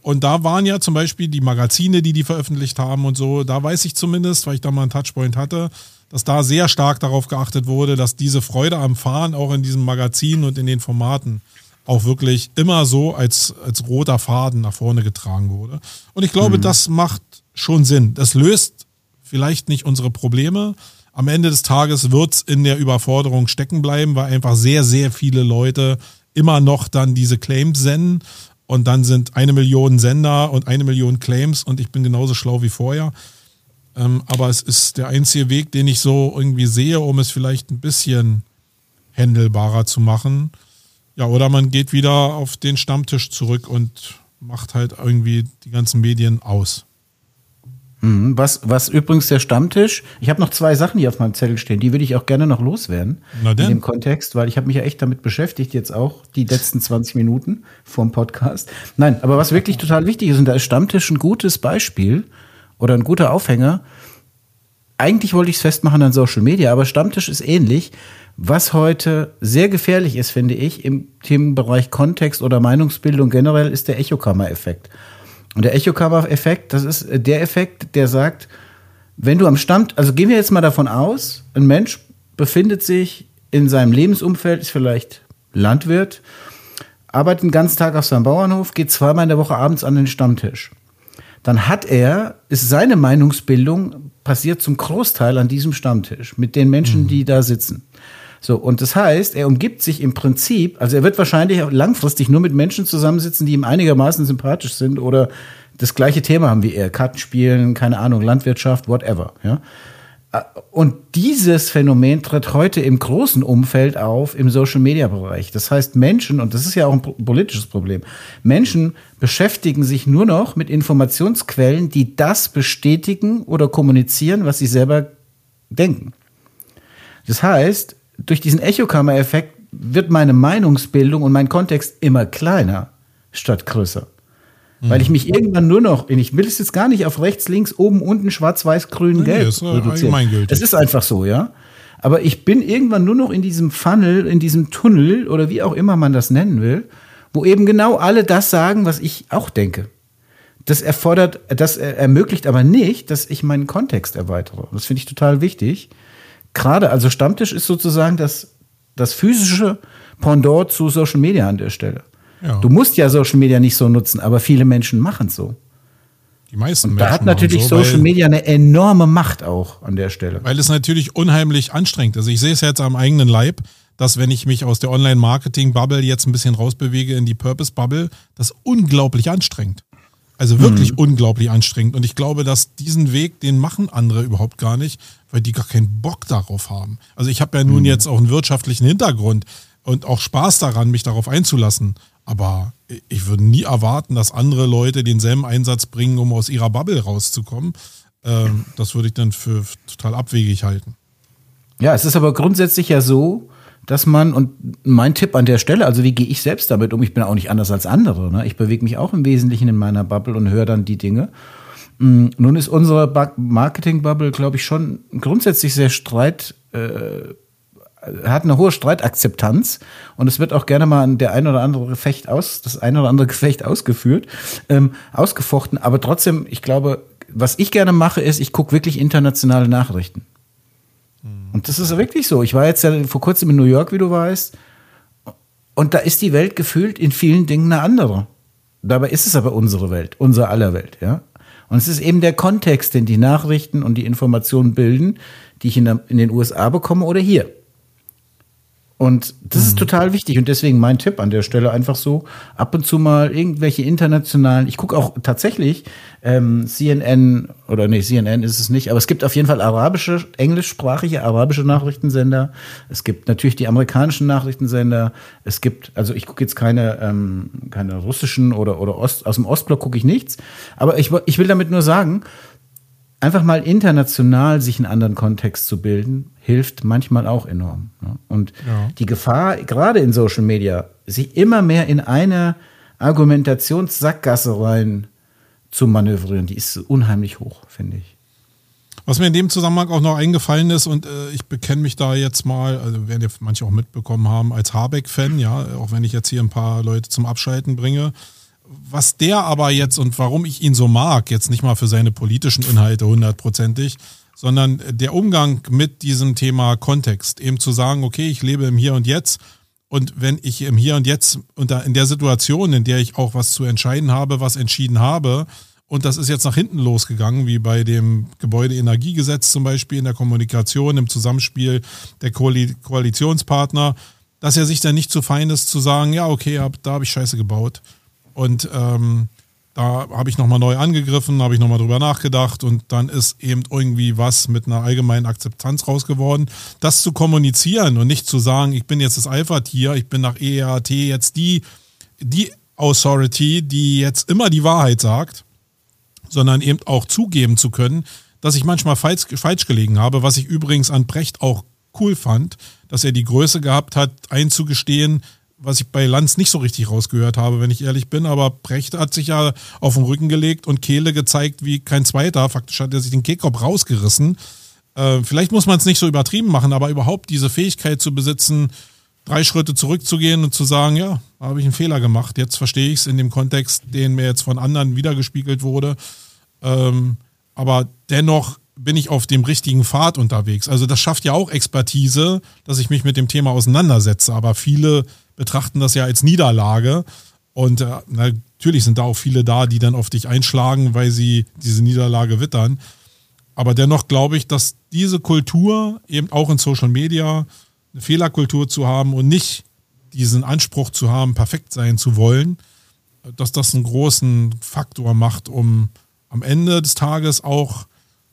Und da waren ja zum Beispiel die Magazine, die die veröffentlicht haben und so, da weiß ich zumindest, weil ich da mal einen Touchpoint hatte, dass da sehr stark darauf geachtet wurde, dass diese Freude am Fahren auch in diesem Magazin und in den Formaten auch wirklich immer so als, als roter Faden nach vorne getragen wurde. Und ich glaube, mhm. das macht schon Sinn. Das löst vielleicht nicht unsere Probleme. Am Ende des Tages wird es in der Überforderung stecken bleiben, weil einfach sehr, sehr viele Leute immer noch dann diese Claims senden und dann sind eine Million Sender und eine Million Claims und ich bin genauso schlau wie vorher. Ähm, aber es ist der einzige Weg, den ich so irgendwie sehe, um es vielleicht ein bisschen händelbarer zu machen. Ja, oder man geht wieder auf den Stammtisch zurück und macht halt irgendwie die ganzen Medien aus. Mhm. Was, was übrigens der Stammtisch, ich habe noch zwei Sachen hier auf meinem Zettel stehen, die würde ich auch gerne noch loswerden in dem Kontext, weil ich habe mich ja echt damit beschäftigt, jetzt auch die letzten 20 Minuten vom Podcast. Nein, aber was wirklich total wichtig ist, und da ist Stammtisch ein gutes Beispiel oder ein guter Aufhänger. Eigentlich wollte ich es festmachen an Social Media, aber Stammtisch ist ähnlich. Was heute sehr gefährlich ist, finde ich, im Themenbereich Kontext oder Meinungsbildung generell, ist der Echokammer-Effekt. Und der Echokammer-Effekt, das ist der Effekt, der sagt, wenn du am Stamm, also gehen wir jetzt mal davon aus, ein Mensch befindet sich in seinem Lebensumfeld, ist vielleicht Landwirt, arbeitet den ganzen Tag auf seinem Bauernhof, geht zweimal in der Woche abends an den Stammtisch. Dann hat er, ist seine Meinungsbildung passiert zum Großteil an diesem Stammtisch mit den Menschen, mhm. die da sitzen. So, und das heißt, er umgibt sich im Prinzip, also er wird wahrscheinlich langfristig nur mit Menschen zusammensitzen, die ihm einigermaßen sympathisch sind oder das gleiche Thema haben wie er. Kartenspielen, keine Ahnung, Landwirtschaft, whatever, ja. Und dieses Phänomen tritt heute im großen Umfeld auf im Social-Media-Bereich. Das heißt, Menschen, und das ist ja auch ein politisches Problem, Menschen beschäftigen sich nur noch mit Informationsquellen, die das bestätigen oder kommunizieren, was sie selber denken. Das heißt, durch diesen Echokammer-Effekt wird meine Meinungsbildung und mein Kontext immer kleiner statt größer. Mhm. Weil ich mich irgendwann nur noch, ich will es jetzt gar nicht auf rechts, links, oben, unten, schwarz, weiß, grün, nee, gelb nee, reduzieren. Es ist einfach so, ja. Aber ich bin irgendwann nur noch in diesem Funnel, in diesem Tunnel oder wie auch immer man das nennen will, wo eben genau alle das sagen, was ich auch denke. Das erfordert, das ermöglicht aber nicht, dass ich meinen Kontext erweitere. Das finde ich total wichtig gerade, also Stammtisch ist sozusagen das, das physische Pendant zu Social Media an der Stelle. Ja. Du musst ja Social Media nicht so nutzen, aber viele Menschen machen es so. Die meisten und da Menschen hat natürlich so, Social Media eine enorme Macht auch an der Stelle. Weil es natürlich unheimlich anstrengend ist. Ich sehe es jetzt am eigenen Leib, dass wenn ich mich aus der Online-Marketing-Bubble jetzt ein bisschen rausbewege in die Purpose-Bubble, das unglaublich anstrengend. Also wirklich mhm. unglaublich anstrengend. Und ich glaube, dass diesen Weg, den machen andere überhaupt gar nicht, weil die gar keinen Bock darauf haben. Also ich habe ja nun mhm. jetzt auch einen wirtschaftlichen Hintergrund und auch Spaß daran, mich darauf einzulassen. Aber ich würde nie erwarten, dass andere Leute denselben Einsatz bringen, um aus ihrer Bubble rauszukommen. Ähm, das würde ich dann für total abwegig halten. Ja, es ist aber grundsätzlich ja so, dass man, und mein Tipp an der Stelle, also wie gehe ich selbst damit um? Ich bin auch nicht anders als andere. Ne? Ich bewege mich auch im Wesentlichen in meiner Bubble und höre dann die Dinge. Mm, nun ist unsere Marketing-Bubble, glaube ich, schon grundsätzlich sehr streit, äh, hat eine hohe Streitakzeptanz und es wird auch gerne mal der ein oder andere Gefecht aus, das ein oder andere Gefecht ausgeführt, ähm, ausgefochten. Aber trotzdem, ich glaube, was ich gerne mache, ist, ich gucke wirklich internationale Nachrichten. Und das ist wirklich so. Ich war jetzt ja vor kurzem in New York, wie du weißt, und da ist die Welt gefühlt in vielen Dingen eine andere. Dabei ist es aber unsere Welt, unser aller Welt, ja. Und es ist eben der Kontext, den die Nachrichten und die Informationen bilden, die ich in, der, in den USA bekomme oder hier. Und das mhm. ist total wichtig. Und deswegen mein Tipp an der Stelle einfach so, ab und zu mal irgendwelche internationalen, ich gucke auch tatsächlich ähm, CNN, oder nee, CNN ist es nicht, aber es gibt auf jeden Fall arabische, englischsprachige arabische Nachrichtensender. Es gibt natürlich die amerikanischen Nachrichtensender. Es gibt, also ich gucke jetzt keine, ähm, keine russischen oder, oder Ost, aus dem Ostblock gucke ich nichts. Aber ich, ich will damit nur sagen, einfach mal international sich einen anderen Kontext zu bilden, hilft manchmal auch enorm. Ne? Und ja. die Gefahr, gerade in Social Media, sich immer mehr in eine Argumentationssackgasse rein zu manövrieren, die ist unheimlich hoch, finde ich. Was mir in dem Zusammenhang auch noch eingefallen ist, und äh, ich bekenne mich da jetzt mal, also werden ja manche auch mitbekommen haben, als Habeck-Fan, ja, auch wenn ich jetzt hier ein paar Leute zum Abschalten bringe, was der aber jetzt und warum ich ihn so mag, jetzt nicht mal für seine politischen Inhalte hundertprozentig, sondern der Umgang mit diesem Thema Kontext, eben zu sagen, okay, ich lebe im Hier und Jetzt und wenn ich im Hier und Jetzt unter in der Situation, in der ich auch was zu entscheiden habe, was entschieden habe, und das ist jetzt nach hinten losgegangen, wie bei dem Gebäudeenergiegesetz zum Beispiel in der Kommunikation, im Zusammenspiel der Koalitionspartner, dass er sich dann nicht zu fein ist zu sagen, ja, okay, da habe ich Scheiße gebaut und ähm, da habe ich nochmal neu angegriffen, habe ich nochmal drüber nachgedacht und dann ist eben irgendwie was mit einer allgemeinen Akzeptanz raus geworden. Das zu kommunizieren und nicht zu sagen, ich bin jetzt das Alpha-Tier, ich bin nach EAT jetzt die, die Authority, die jetzt immer die Wahrheit sagt, sondern eben auch zugeben zu können, dass ich manchmal falsch, falsch gelegen habe, was ich übrigens an Brecht auch cool fand, dass er die Größe gehabt hat, einzugestehen, was ich bei Lanz nicht so richtig rausgehört habe, wenn ich ehrlich bin. Aber Brecht hat sich ja auf den Rücken gelegt und Kehle gezeigt wie kein zweiter. Faktisch hat er sich den Kehlkopf rausgerissen. Äh, vielleicht muss man es nicht so übertrieben machen, aber überhaupt diese Fähigkeit zu besitzen, drei Schritte zurückzugehen und zu sagen, ja, habe ich einen Fehler gemacht. Jetzt verstehe ich es in dem Kontext, den mir jetzt von anderen wiedergespiegelt wurde. Ähm, aber dennoch bin ich auf dem richtigen Pfad unterwegs. Also das schafft ja auch Expertise, dass ich mich mit dem Thema auseinandersetze. Aber viele betrachten das ja als Niederlage. Und äh, natürlich sind da auch viele da, die dann auf dich einschlagen, weil sie diese Niederlage wittern. Aber dennoch glaube ich, dass diese Kultur eben auch in Social Media eine Fehlerkultur zu haben und nicht diesen Anspruch zu haben, perfekt sein zu wollen, dass das einen großen Faktor macht, um am Ende des Tages auch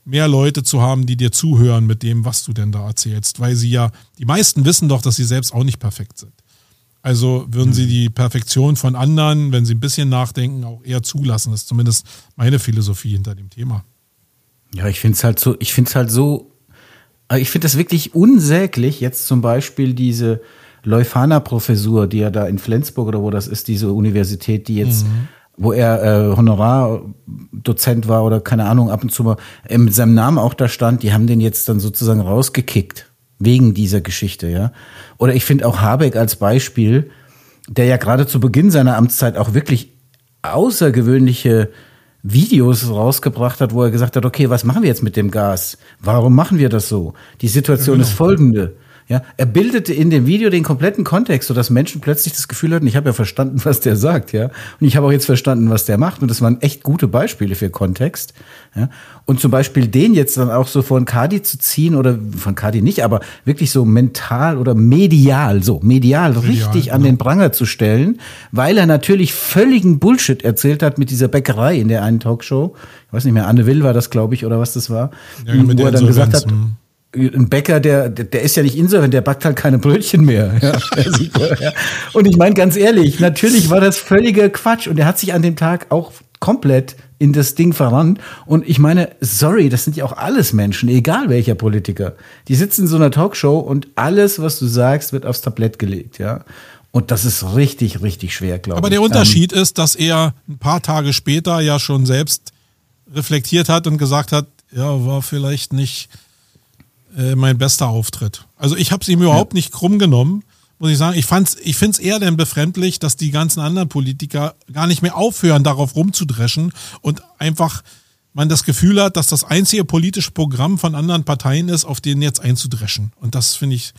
mehr Leute zu haben, die dir zuhören mit dem, was du denn da erzählst, weil sie ja, die meisten wissen doch, dass sie selbst auch nicht perfekt sind. Also würden sie die Perfektion von anderen, wenn sie ein bisschen nachdenken, auch eher zulassen. Das ist zumindest meine Philosophie hinter dem Thema. Ja, ich finde es halt so, ich finde es halt so, äh, ich finde es wirklich unsäglich, jetzt zum Beispiel diese Leuphana-Professur, die ja da in Flensburg oder wo das ist, diese Universität, die jetzt, mhm. wo er äh, Honorardozent war oder keine Ahnung, ab und zu mal äh, mit seinem Namen auch da stand, die haben den jetzt dann sozusagen rausgekickt wegen dieser Geschichte, ja. Oder ich finde auch Habeck als Beispiel, der ja gerade zu Beginn seiner Amtszeit auch wirklich außergewöhnliche Videos rausgebracht hat, wo er gesagt hat, okay, was machen wir jetzt mit dem Gas? Warum machen wir das so? Die Situation genau. ist folgende. Ja, er bildete in dem Video den kompletten Kontext, sodass Menschen plötzlich das Gefühl hatten, ich habe ja verstanden, was der sagt, ja. Und ich habe auch jetzt verstanden, was der macht. Und das waren echt gute Beispiele für Kontext. Ja. Und zum Beispiel den jetzt dann auch so von Kadi zu ziehen, oder von Kadi nicht, aber wirklich so mental oder medial, so medial, medial richtig ja. an den Pranger zu stellen, weil er natürlich völligen Bullshit erzählt hat mit dieser Bäckerei in der einen Talkshow. Ich weiß nicht mehr, Anne Will war das, glaube ich, oder was das war. Ja, wo er dann gesagt hat, ein Bäcker, der, der ist ja nicht insolvent, der backt halt keine Brötchen mehr. Ja, und ich meine ganz ehrlich, natürlich war das völliger Quatsch und er hat sich an dem Tag auch komplett in das Ding verrannt. Und ich meine, sorry, das sind ja auch alles Menschen, egal welcher Politiker. Die sitzen in so einer Talkshow und alles, was du sagst, wird aufs Tablett gelegt, ja. Und das ist richtig, richtig schwer, glaube ich. Aber der Unterschied ähm, ist, dass er ein paar Tage später ja schon selbst reflektiert hat und gesagt hat, ja, war vielleicht nicht äh, mein bester Auftritt. Also ich habe es ihm überhaupt ja. nicht krumm genommen, muss ich sagen. Ich, fand's, ich finde es eher denn befremdlich, dass die ganzen anderen Politiker gar nicht mehr aufhören, darauf rumzudreschen und einfach man das Gefühl hat, dass das einzige politische Programm von anderen Parteien ist, auf denen jetzt einzudreschen. Und das finde ich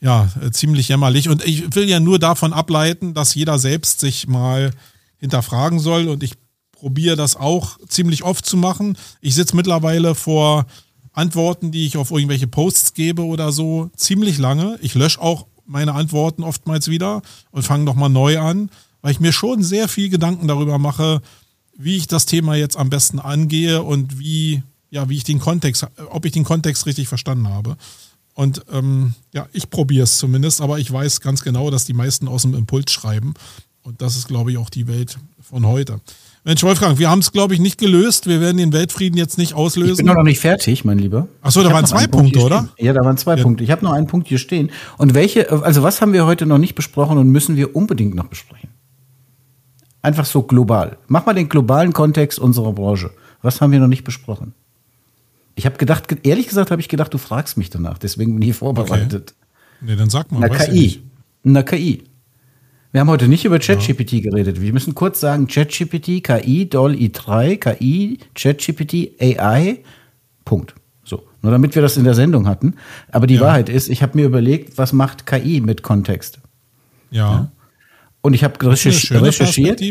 ja äh, ziemlich jämmerlich. Und ich will ja nur davon ableiten, dass jeder selbst sich mal hinterfragen soll. Und ich probiere das auch ziemlich oft zu machen. Ich sitze mittlerweile vor Antworten, die ich auf irgendwelche Posts gebe oder so, ziemlich lange. Ich lösche auch meine Antworten oftmals wieder und fange nochmal neu an, weil ich mir schon sehr viel Gedanken darüber mache, wie ich das Thema jetzt am besten angehe und wie, ja, wie ich den Kontext, ob ich den Kontext richtig verstanden habe. Und ähm, ja, ich probiere es zumindest, aber ich weiß ganz genau, dass die meisten aus dem Impuls schreiben. Und das ist, glaube ich, auch die Welt von heute. Mensch, Wolfgang, wir haben es, glaube ich, nicht gelöst. Wir werden den Weltfrieden jetzt nicht auslösen. Ich bin noch nicht fertig, mein Lieber. Achso, da waren zwei Punkte, oder? Ja, da waren zwei ja. Punkte. Ich habe noch einen Punkt hier stehen. Und welche, also was haben wir heute noch nicht besprochen und müssen wir unbedingt noch besprechen? Einfach so global. Mach mal den globalen Kontext unserer Branche. Was haben wir noch nicht besprochen? Ich habe gedacht, ehrlich gesagt habe ich gedacht, du fragst mich danach. Deswegen bin ich vorbereitet. Okay. Nee, dann sag mal. Na, KI. Na, KI. Wir haben heute nicht über ChatGPT ja. geredet. Wir müssen kurz sagen, ChatGPT, KI, DOL i3, KI, ChatGPT, AI, Punkt. So, nur damit wir das in der Sendung hatten. Aber die ja. Wahrheit ist, ich habe mir überlegt, was macht KI mit Kontext? Ja. ja? Und ich habe recherchi recherchiert.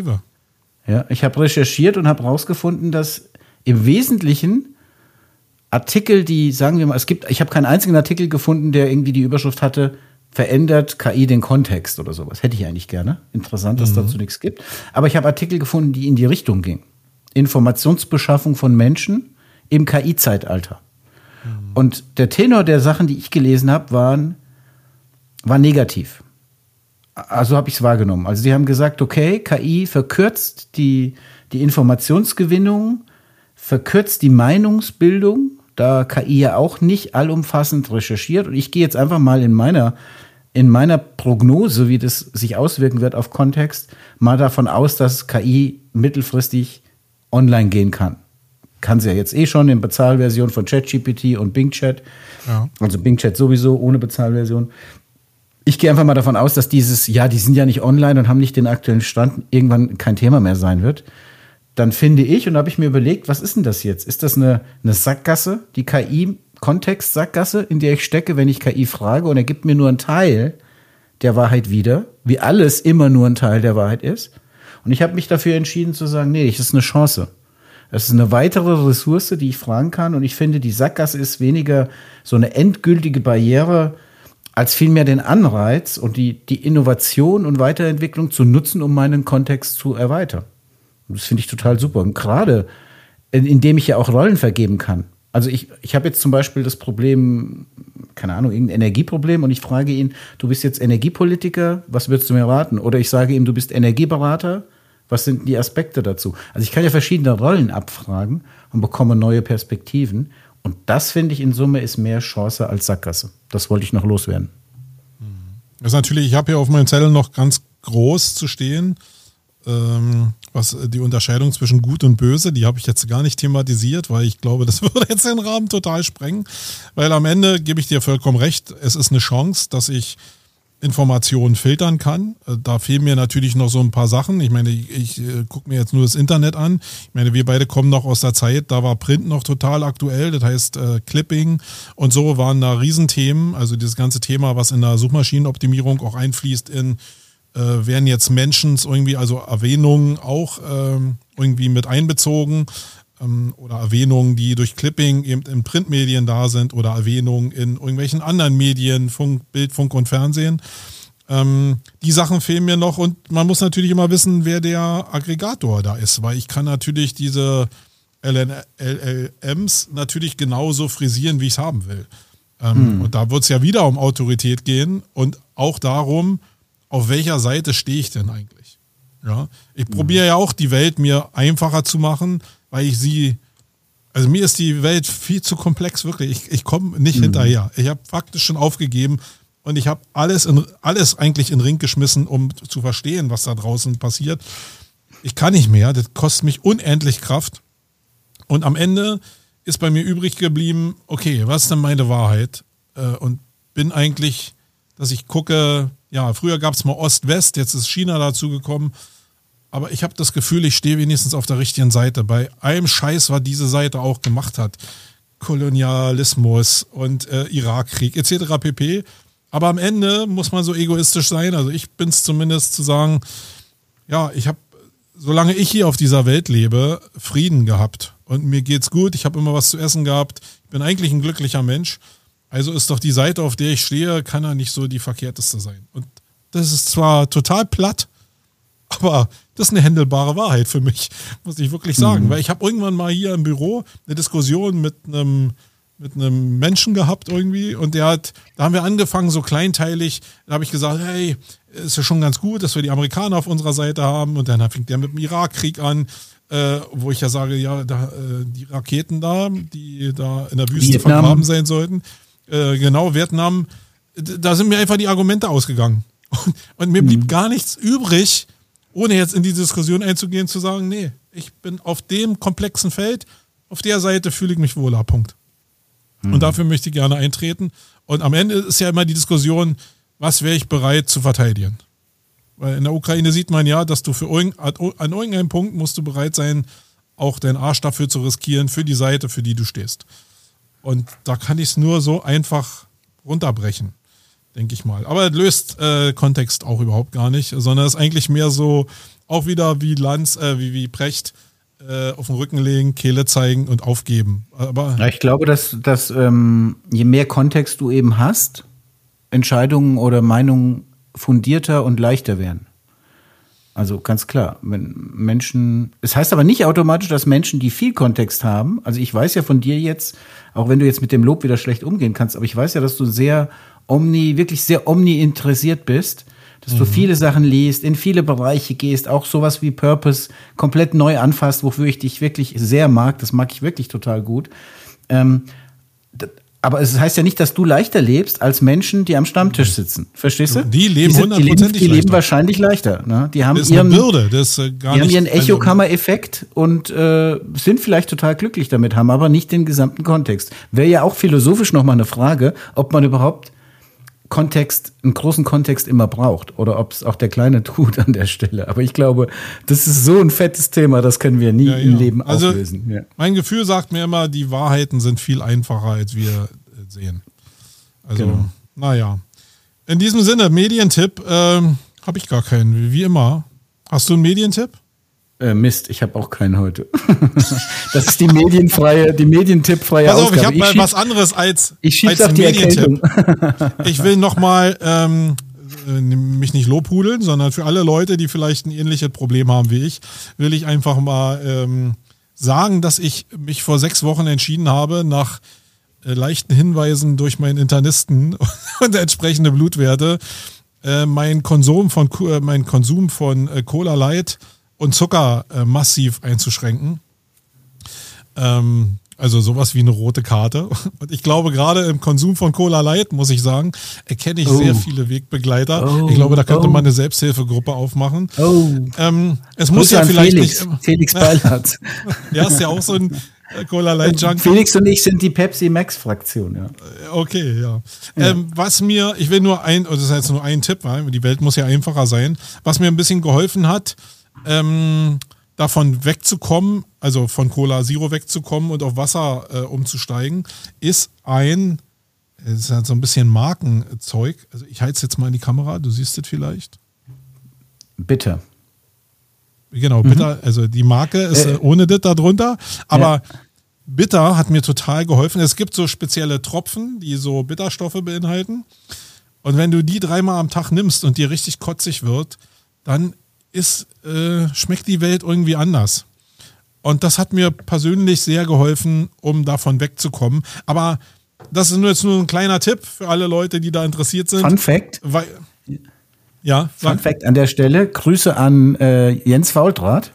Ja, ich habe recherchiert und habe herausgefunden, dass im Wesentlichen Artikel, die sagen wir mal, es gibt, ich habe keinen einzigen Artikel gefunden, der irgendwie die Überschrift hatte, verändert KI den Kontext oder sowas. Hätte ich eigentlich gerne. Interessant, dass mhm. dazu nichts gibt. Aber ich habe Artikel gefunden, die in die Richtung gingen. Informationsbeschaffung von Menschen im KI-Zeitalter. Mhm. Und der Tenor der Sachen, die ich gelesen habe, waren, war negativ. Also habe ich es wahrgenommen. Also sie haben gesagt, okay, KI verkürzt die, die Informationsgewinnung, verkürzt die Meinungsbildung, da KI ja auch nicht allumfassend recherchiert. Und ich gehe jetzt einfach mal in meiner in meiner Prognose, wie das sich auswirken wird auf Kontext, mal davon aus, dass KI mittelfristig online gehen kann. Kann sie ja jetzt eh schon in Bezahlversion von ChatGPT und Bing Chat. Ja. Also Bing Chat sowieso ohne Bezahlversion. Ich gehe einfach mal davon aus, dass dieses, ja, die sind ja nicht online und haben nicht den aktuellen Stand, irgendwann kein Thema mehr sein wird. Dann finde ich, und da habe ich mir überlegt, was ist denn das jetzt? Ist das eine, eine Sackgasse, die KI Kontextsackgasse, in der ich stecke, wenn ich KI frage und er gibt mir nur einen Teil der Wahrheit wieder, wie alles immer nur ein Teil der Wahrheit ist. Und ich habe mich dafür entschieden zu sagen, nee, das ist eine Chance. Das ist eine weitere Ressource, die ich fragen kann. Und ich finde, die Sackgasse ist weniger so eine endgültige Barriere, als vielmehr den Anreiz und die, die Innovation und Weiterentwicklung zu nutzen, um meinen Kontext zu erweitern. Und das finde ich total super. Und gerade, indem ich ja auch Rollen vergeben kann. Also ich, ich habe jetzt zum Beispiel das Problem, keine Ahnung, irgendein Energieproblem und ich frage ihn, du bist jetzt Energiepolitiker, was würdest du mir raten? Oder ich sage ihm, du bist Energieberater, was sind die Aspekte dazu? Also ich kann ja verschiedene Rollen abfragen und bekomme neue Perspektiven. Und das finde ich in Summe ist mehr Chance als Sackgasse. Das wollte ich noch loswerden. Das ist natürlich, ich habe hier auf meinem Zettel noch ganz groß zu stehen ähm, was die Unterscheidung zwischen gut und böse, die habe ich jetzt gar nicht thematisiert, weil ich glaube, das würde jetzt den Rahmen total sprengen. Weil am Ende gebe ich dir vollkommen recht, es ist eine Chance, dass ich Informationen filtern kann. Äh, da fehlen mir natürlich noch so ein paar Sachen. Ich meine, ich, ich äh, gucke mir jetzt nur das Internet an. Ich meine, wir beide kommen noch aus der Zeit, da war Print noch total aktuell. Das heißt, äh, Clipping und so waren da Riesenthemen. Also dieses ganze Thema, was in der Suchmaschinenoptimierung auch einfließt in äh, werden jetzt Menschen irgendwie, also Erwähnungen auch ähm, irgendwie mit einbezogen ähm, oder Erwähnungen, die durch Clipping eben in Printmedien da sind oder Erwähnungen in irgendwelchen anderen Medien, Funk, Bild, Funk und Fernsehen. Ähm, die Sachen fehlen mir noch und man muss natürlich immer wissen, wer der Aggregator da ist, weil ich kann natürlich diese LLMs natürlich genauso frisieren, wie ich es haben will. Ähm, hm. Und da wird es ja wieder um Autorität gehen und auch darum, auf welcher Seite stehe ich denn eigentlich? Ja, ich probiere ja auch die Welt mir einfacher zu machen, weil ich sie, also mir ist die Welt viel zu komplex, wirklich. Ich, ich komme nicht mhm. hinterher. Ich habe faktisch schon aufgegeben und ich habe alles, in, alles eigentlich in den Ring geschmissen, um zu verstehen, was da draußen passiert. Ich kann nicht mehr, das kostet mich unendlich Kraft. Und am Ende ist bei mir übrig geblieben, okay, was ist denn meine Wahrheit? Äh, und bin eigentlich, dass ich gucke, ja, früher gab es mal Ost-West, jetzt ist China dazu gekommen. Aber ich habe das Gefühl, ich stehe wenigstens auf der richtigen Seite. Bei allem Scheiß, was diese Seite auch gemacht hat. Kolonialismus und äh, Irakkrieg etc. pp. Aber am Ende muss man so egoistisch sein. Also ich bin es zumindest zu sagen, ja, ich habe, solange ich hier auf dieser Welt lebe, Frieden gehabt. Und mir geht's gut, ich habe immer was zu essen gehabt. Ich bin eigentlich ein glücklicher Mensch. Also ist doch die Seite, auf der ich stehe, kann ja nicht so die verkehrteste sein. Und das ist zwar total platt, aber das ist eine händelbare Wahrheit für mich, muss ich wirklich sagen. Mhm. Weil ich habe irgendwann mal hier im Büro eine Diskussion mit einem mit einem Menschen gehabt irgendwie und der hat, da haben wir angefangen so kleinteilig, da habe ich gesagt, hey, ist ja schon ganz gut, dass wir die Amerikaner auf unserer Seite haben und dann fängt der mit dem Irakkrieg an, äh, wo ich ja sage, ja, da, äh, die Raketen da, die da in der Wüste Vietnam. vergraben sein sollten, äh, genau, Vietnam, da sind mir einfach die Argumente ausgegangen. Und, und mir blieb mhm. gar nichts übrig, ohne jetzt in die Diskussion einzugehen, zu sagen, nee, ich bin auf dem komplexen Feld, auf der Seite fühle ich mich wohler, Punkt. Mhm. Und dafür möchte ich gerne eintreten. Und am Ende ist ja immer die Diskussion, was wäre ich bereit zu verteidigen? Weil in der Ukraine sieht man ja, dass du für irgend, an irgendeinem Punkt musst du bereit sein, auch deinen Arsch dafür zu riskieren, für die Seite, für die du stehst. Und da kann ich es nur so einfach runterbrechen, denke ich mal. Aber löst äh, Kontext auch überhaupt gar nicht, sondern ist eigentlich mehr so, auch wieder wie Lanz, äh, wie, wie Precht, äh, auf den Rücken legen, Kehle zeigen und aufgeben. Aber ich glaube, dass, dass ähm, je mehr Kontext du eben hast, Entscheidungen oder Meinungen fundierter und leichter werden. Also ganz klar, wenn Menschen, es heißt aber nicht automatisch, dass Menschen, die viel Kontext haben, also ich weiß ja von dir jetzt, auch wenn du jetzt mit dem Lob wieder schlecht umgehen kannst, aber ich weiß ja, dass du sehr omni, wirklich sehr omni interessiert bist, dass mhm. du viele Sachen liest, in viele Bereiche gehst, auch sowas wie Purpose komplett neu anfasst, wofür ich dich wirklich sehr mag, das mag ich wirklich total gut. Ähm, aber es heißt ja nicht, dass du leichter lebst als Menschen, die am Stammtisch sitzen. Verstehst du? Die leben hundertprozentig Die, die, leben wahrscheinlich leichter. Ne? Die haben das ist ihren, eine Bürde. Das ist äh, gar die nicht, haben ihren Echokammer-Effekt und äh, sind vielleicht total glücklich damit, haben aber nicht den gesamten Kontext. Wäre ja auch philosophisch nochmal eine Frage, ob man überhaupt Kontext, einen großen Kontext immer braucht oder ob es auch der Kleine tut an der Stelle. Aber ich glaube, das ist so ein fettes Thema, das können wir nie ja, im Leben also auflösen. Ja. Mein Gefühl sagt mir immer, die Wahrheiten sind viel einfacher, als wir sehen. Also, genau. naja. In diesem Sinne, Medientipp ähm, habe ich gar keinen, wie immer. Hast du einen Medientipp? Äh, Mist, ich habe auch keinen heute. das ist die medienfreie, die medientippfreie Pass auf, Ausgabe. ich habe mal schieb, was anderes als, ich als die Medientipp. ich will nochmal ähm, äh, mich nicht lobhudeln, sondern für alle Leute, die vielleicht ein ähnliches Problem haben wie ich, will ich einfach mal ähm, sagen, dass ich mich vor sechs Wochen entschieden habe, nach äh, leichten Hinweisen durch meinen Internisten und entsprechende Blutwerte, äh, mein Konsum von äh, mein Konsum von äh, Cola Light und Zucker äh, massiv einzuschränken. Ähm, also sowas wie eine rote Karte. Und ich glaube, gerade im Konsum von Cola Light, muss ich sagen, erkenne ich oh. sehr viele Wegbegleiter. Oh. Ich glaube, da könnte oh. man eine Selbsthilfegruppe aufmachen. Oh. Ähm, es muss ja vielleicht Felix. nicht. Felix Beilhardt. ja, ist ja auch so ein, Cola Light Junkies. Felix und ich sind die Pepsi Max Fraktion, ja. Okay, ja. ja. Ähm, was mir, ich will nur ein, das ist jetzt nur ein Tipp, weil die Welt muss ja einfacher sein. Was mir ein bisschen geholfen hat, ähm, davon wegzukommen, also von Cola Zero wegzukommen und auf Wasser äh, umzusteigen, ist ein, es ist halt so ein bisschen Markenzeug. Also ich halte es jetzt mal in die Kamera, du siehst es vielleicht. Bitte. Genau, mhm. bitter, also die Marke ist äh, ohne das da drunter, aber ja. bitter hat mir total geholfen. Es gibt so spezielle Tropfen, die so Bitterstoffe beinhalten. Und wenn du die dreimal am Tag nimmst und dir richtig kotzig wird, dann ist, äh, schmeckt die Welt irgendwie anders. Und das hat mir persönlich sehr geholfen, um davon wegzukommen. Aber das ist nur jetzt nur ein kleiner Tipp für alle Leute, die da interessiert sind. Fun Fact. Weil, ja. Fun Fact an der Stelle. Grüße an äh, Jens Faultrat.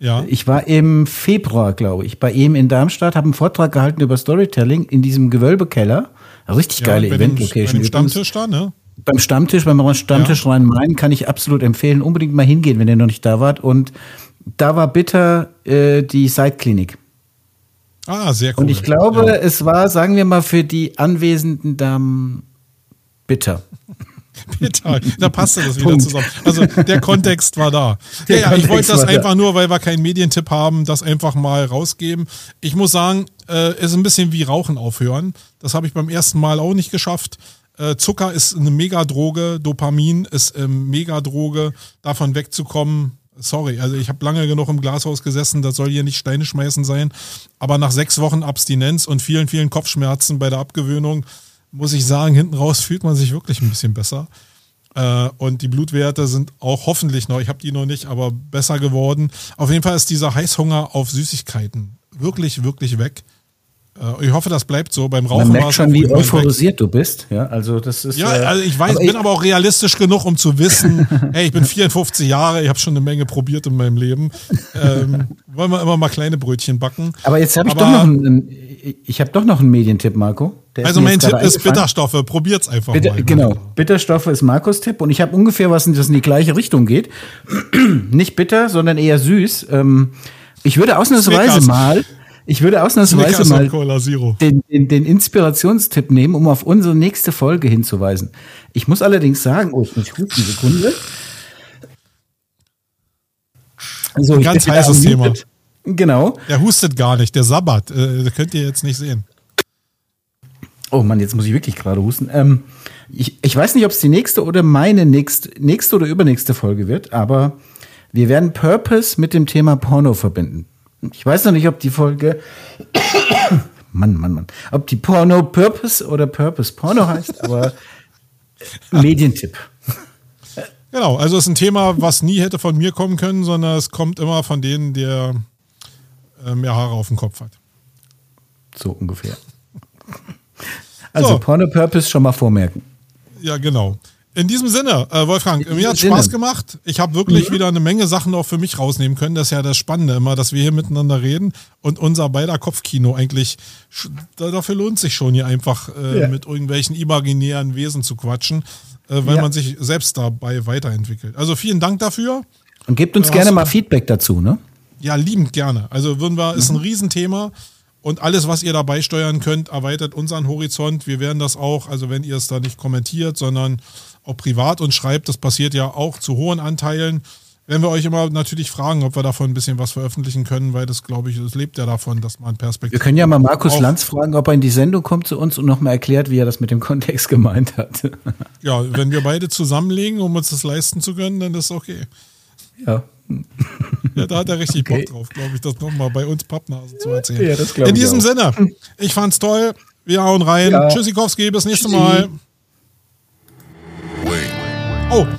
Ja. Ich war im Februar, glaube ich, bei ihm in Darmstadt, habe einen Vortrag gehalten über Storytelling in diesem Gewölbekeller. Richtig geile ja, Event-Location. Stammtisch da, ne? Beim Stammtisch, beim Stammtisch ja. Rhein-Main kann ich absolut empfehlen. Unbedingt mal hingehen, wenn ihr noch nicht da wart. Und da war bitter äh, die Seitklinik. Ah, sehr cool. Und ich glaube, ja. es war, sagen wir mal, für die anwesenden Damen bitter. Bitter. Da passte das wieder zusammen. Also der Kontext war da. Der ja, ja, ich wollte das einfach da. nur, weil wir keinen Medientipp haben, das einfach mal rausgeben. Ich muss sagen, äh, es ist ein bisschen wie Rauchen aufhören. Das habe ich beim ersten Mal auch nicht geschafft. Äh, Zucker ist eine Megadroge, Dopamin ist eine ähm, Megadroge, davon wegzukommen. Sorry, also ich habe lange genug im Glashaus gesessen, das soll hier nicht Steine schmeißen sein. Aber nach sechs Wochen Abstinenz und vielen, vielen Kopfschmerzen bei der Abgewöhnung muss ich sagen, hinten raus fühlt man sich wirklich ein bisschen besser. Äh, und die Blutwerte sind auch hoffentlich noch, ich habe die noch nicht, aber besser geworden. Auf jeden Fall ist dieser Heißhunger auf Süßigkeiten wirklich, wirklich weg. Äh, ich hoffe, das bleibt so. Beim Rauchen Man merkt schon, wie euphorisiert du bist. Ja, also das ist. Ja, äh, also ich weiß, aber bin aber auch realistisch genug, um zu wissen, hey, ich bin 54 Jahre, ich habe schon eine Menge probiert in meinem Leben. Ähm, wollen wir immer mal kleine Brötchen backen. Aber jetzt habe ich doch noch einen, ich habe doch noch einen Medientipp, Marco. also mein Tipp ist Bitterstoffe. Probiert's einfach Bitter, mal. Genau, Bitterstoffe ist Markus Tipp und ich habe ungefähr was, das in die gleiche Richtung geht. Nicht bitter, sondern eher süß. Ähm, ich würde ausnahmsweise mal ich würde ausnahmsweise mal den, den, den, Inspirationstipp nehmen, um auf unsere nächste Folge hinzuweisen. Ich muss allerdings sagen, oh, ich muss hupen, Sekunde. So, Ein ganz heißes Thema. Genau. Der hustet gar nicht, der Sabbat. Äh, das könnt ihr jetzt nicht sehen. Oh Mann, jetzt muss ich wirklich gerade husten. Ähm, ich, ich weiß nicht, ob es die nächste oder meine nächste, nächste oder übernächste Folge wird, aber wir werden Purpose mit dem Thema Porno verbinden. Ich weiß noch nicht, ob die Folge. Mann, Mann, Mann. Ob die Porno Purpose oder Purpose Porno heißt, aber Medientipp. Genau, also es ist ein Thema, was nie hätte von mir kommen können, sondern es kommt immer von denen, der äh, mehr Haare auf dem Kopf hat. So ungefähr. Also so. Porno Purpose schon mal vormerken. Ja, genau. In diesem Sinne, äh, Wolfgang, mir hat Spaß gemacht. Ich habe wirklich mhm. wieder eine Menge Sachen auch für mich rausnehmen können. Das ist ja das Spannende immer, dass wir hier miteinander reden und unser beider Kopfkino eigentlich, dafür lohnt sich schon hier einfach äh, ja. mit irgendwelchen imaginären Wesen zu quatschen, äh, weil ja. man sich selbst dabei weiterentwickelt. Also vielen Dank dafür. Und gebt uns gerne mal Feedback dazu, ne? Ja, liebend gerne. Also würden wir, ist ein mhm. Riesenthema. Und alles, was ihr dabei steuern könnt, erweitert unseren Horizont. Wir werden das auch, also wenn ihr es da nicht kommentiert, sondern auch privat und schreibt, das passiert ja auch zu hohen Anteilen, werden wir euch immer natürlich fragen, ob wir davon ein bisschen was veröffentlichen können, weil das, glaube ich, es lebt ja davon, dass man Perspektive. Wir können ja mal Markus Lanz fragen, ob er in die Sendung kommt zu uns und nochmal erklärt, wie er das mit dem Kontext gemeint hat. ja, wenn wir beide zusammenlegen, um uns das leisten zu können, dann ist es okay. Ja. Ja, da hat er richtig okay. Bock drauf, glaube ich, das nochmal bei uns Pappnasen zu erzählen. Ja, das In diesem Sinne, ich fand's toll. Wir hauen rein. Ja. Tschüssikowski, bis nächste Mal. Oh,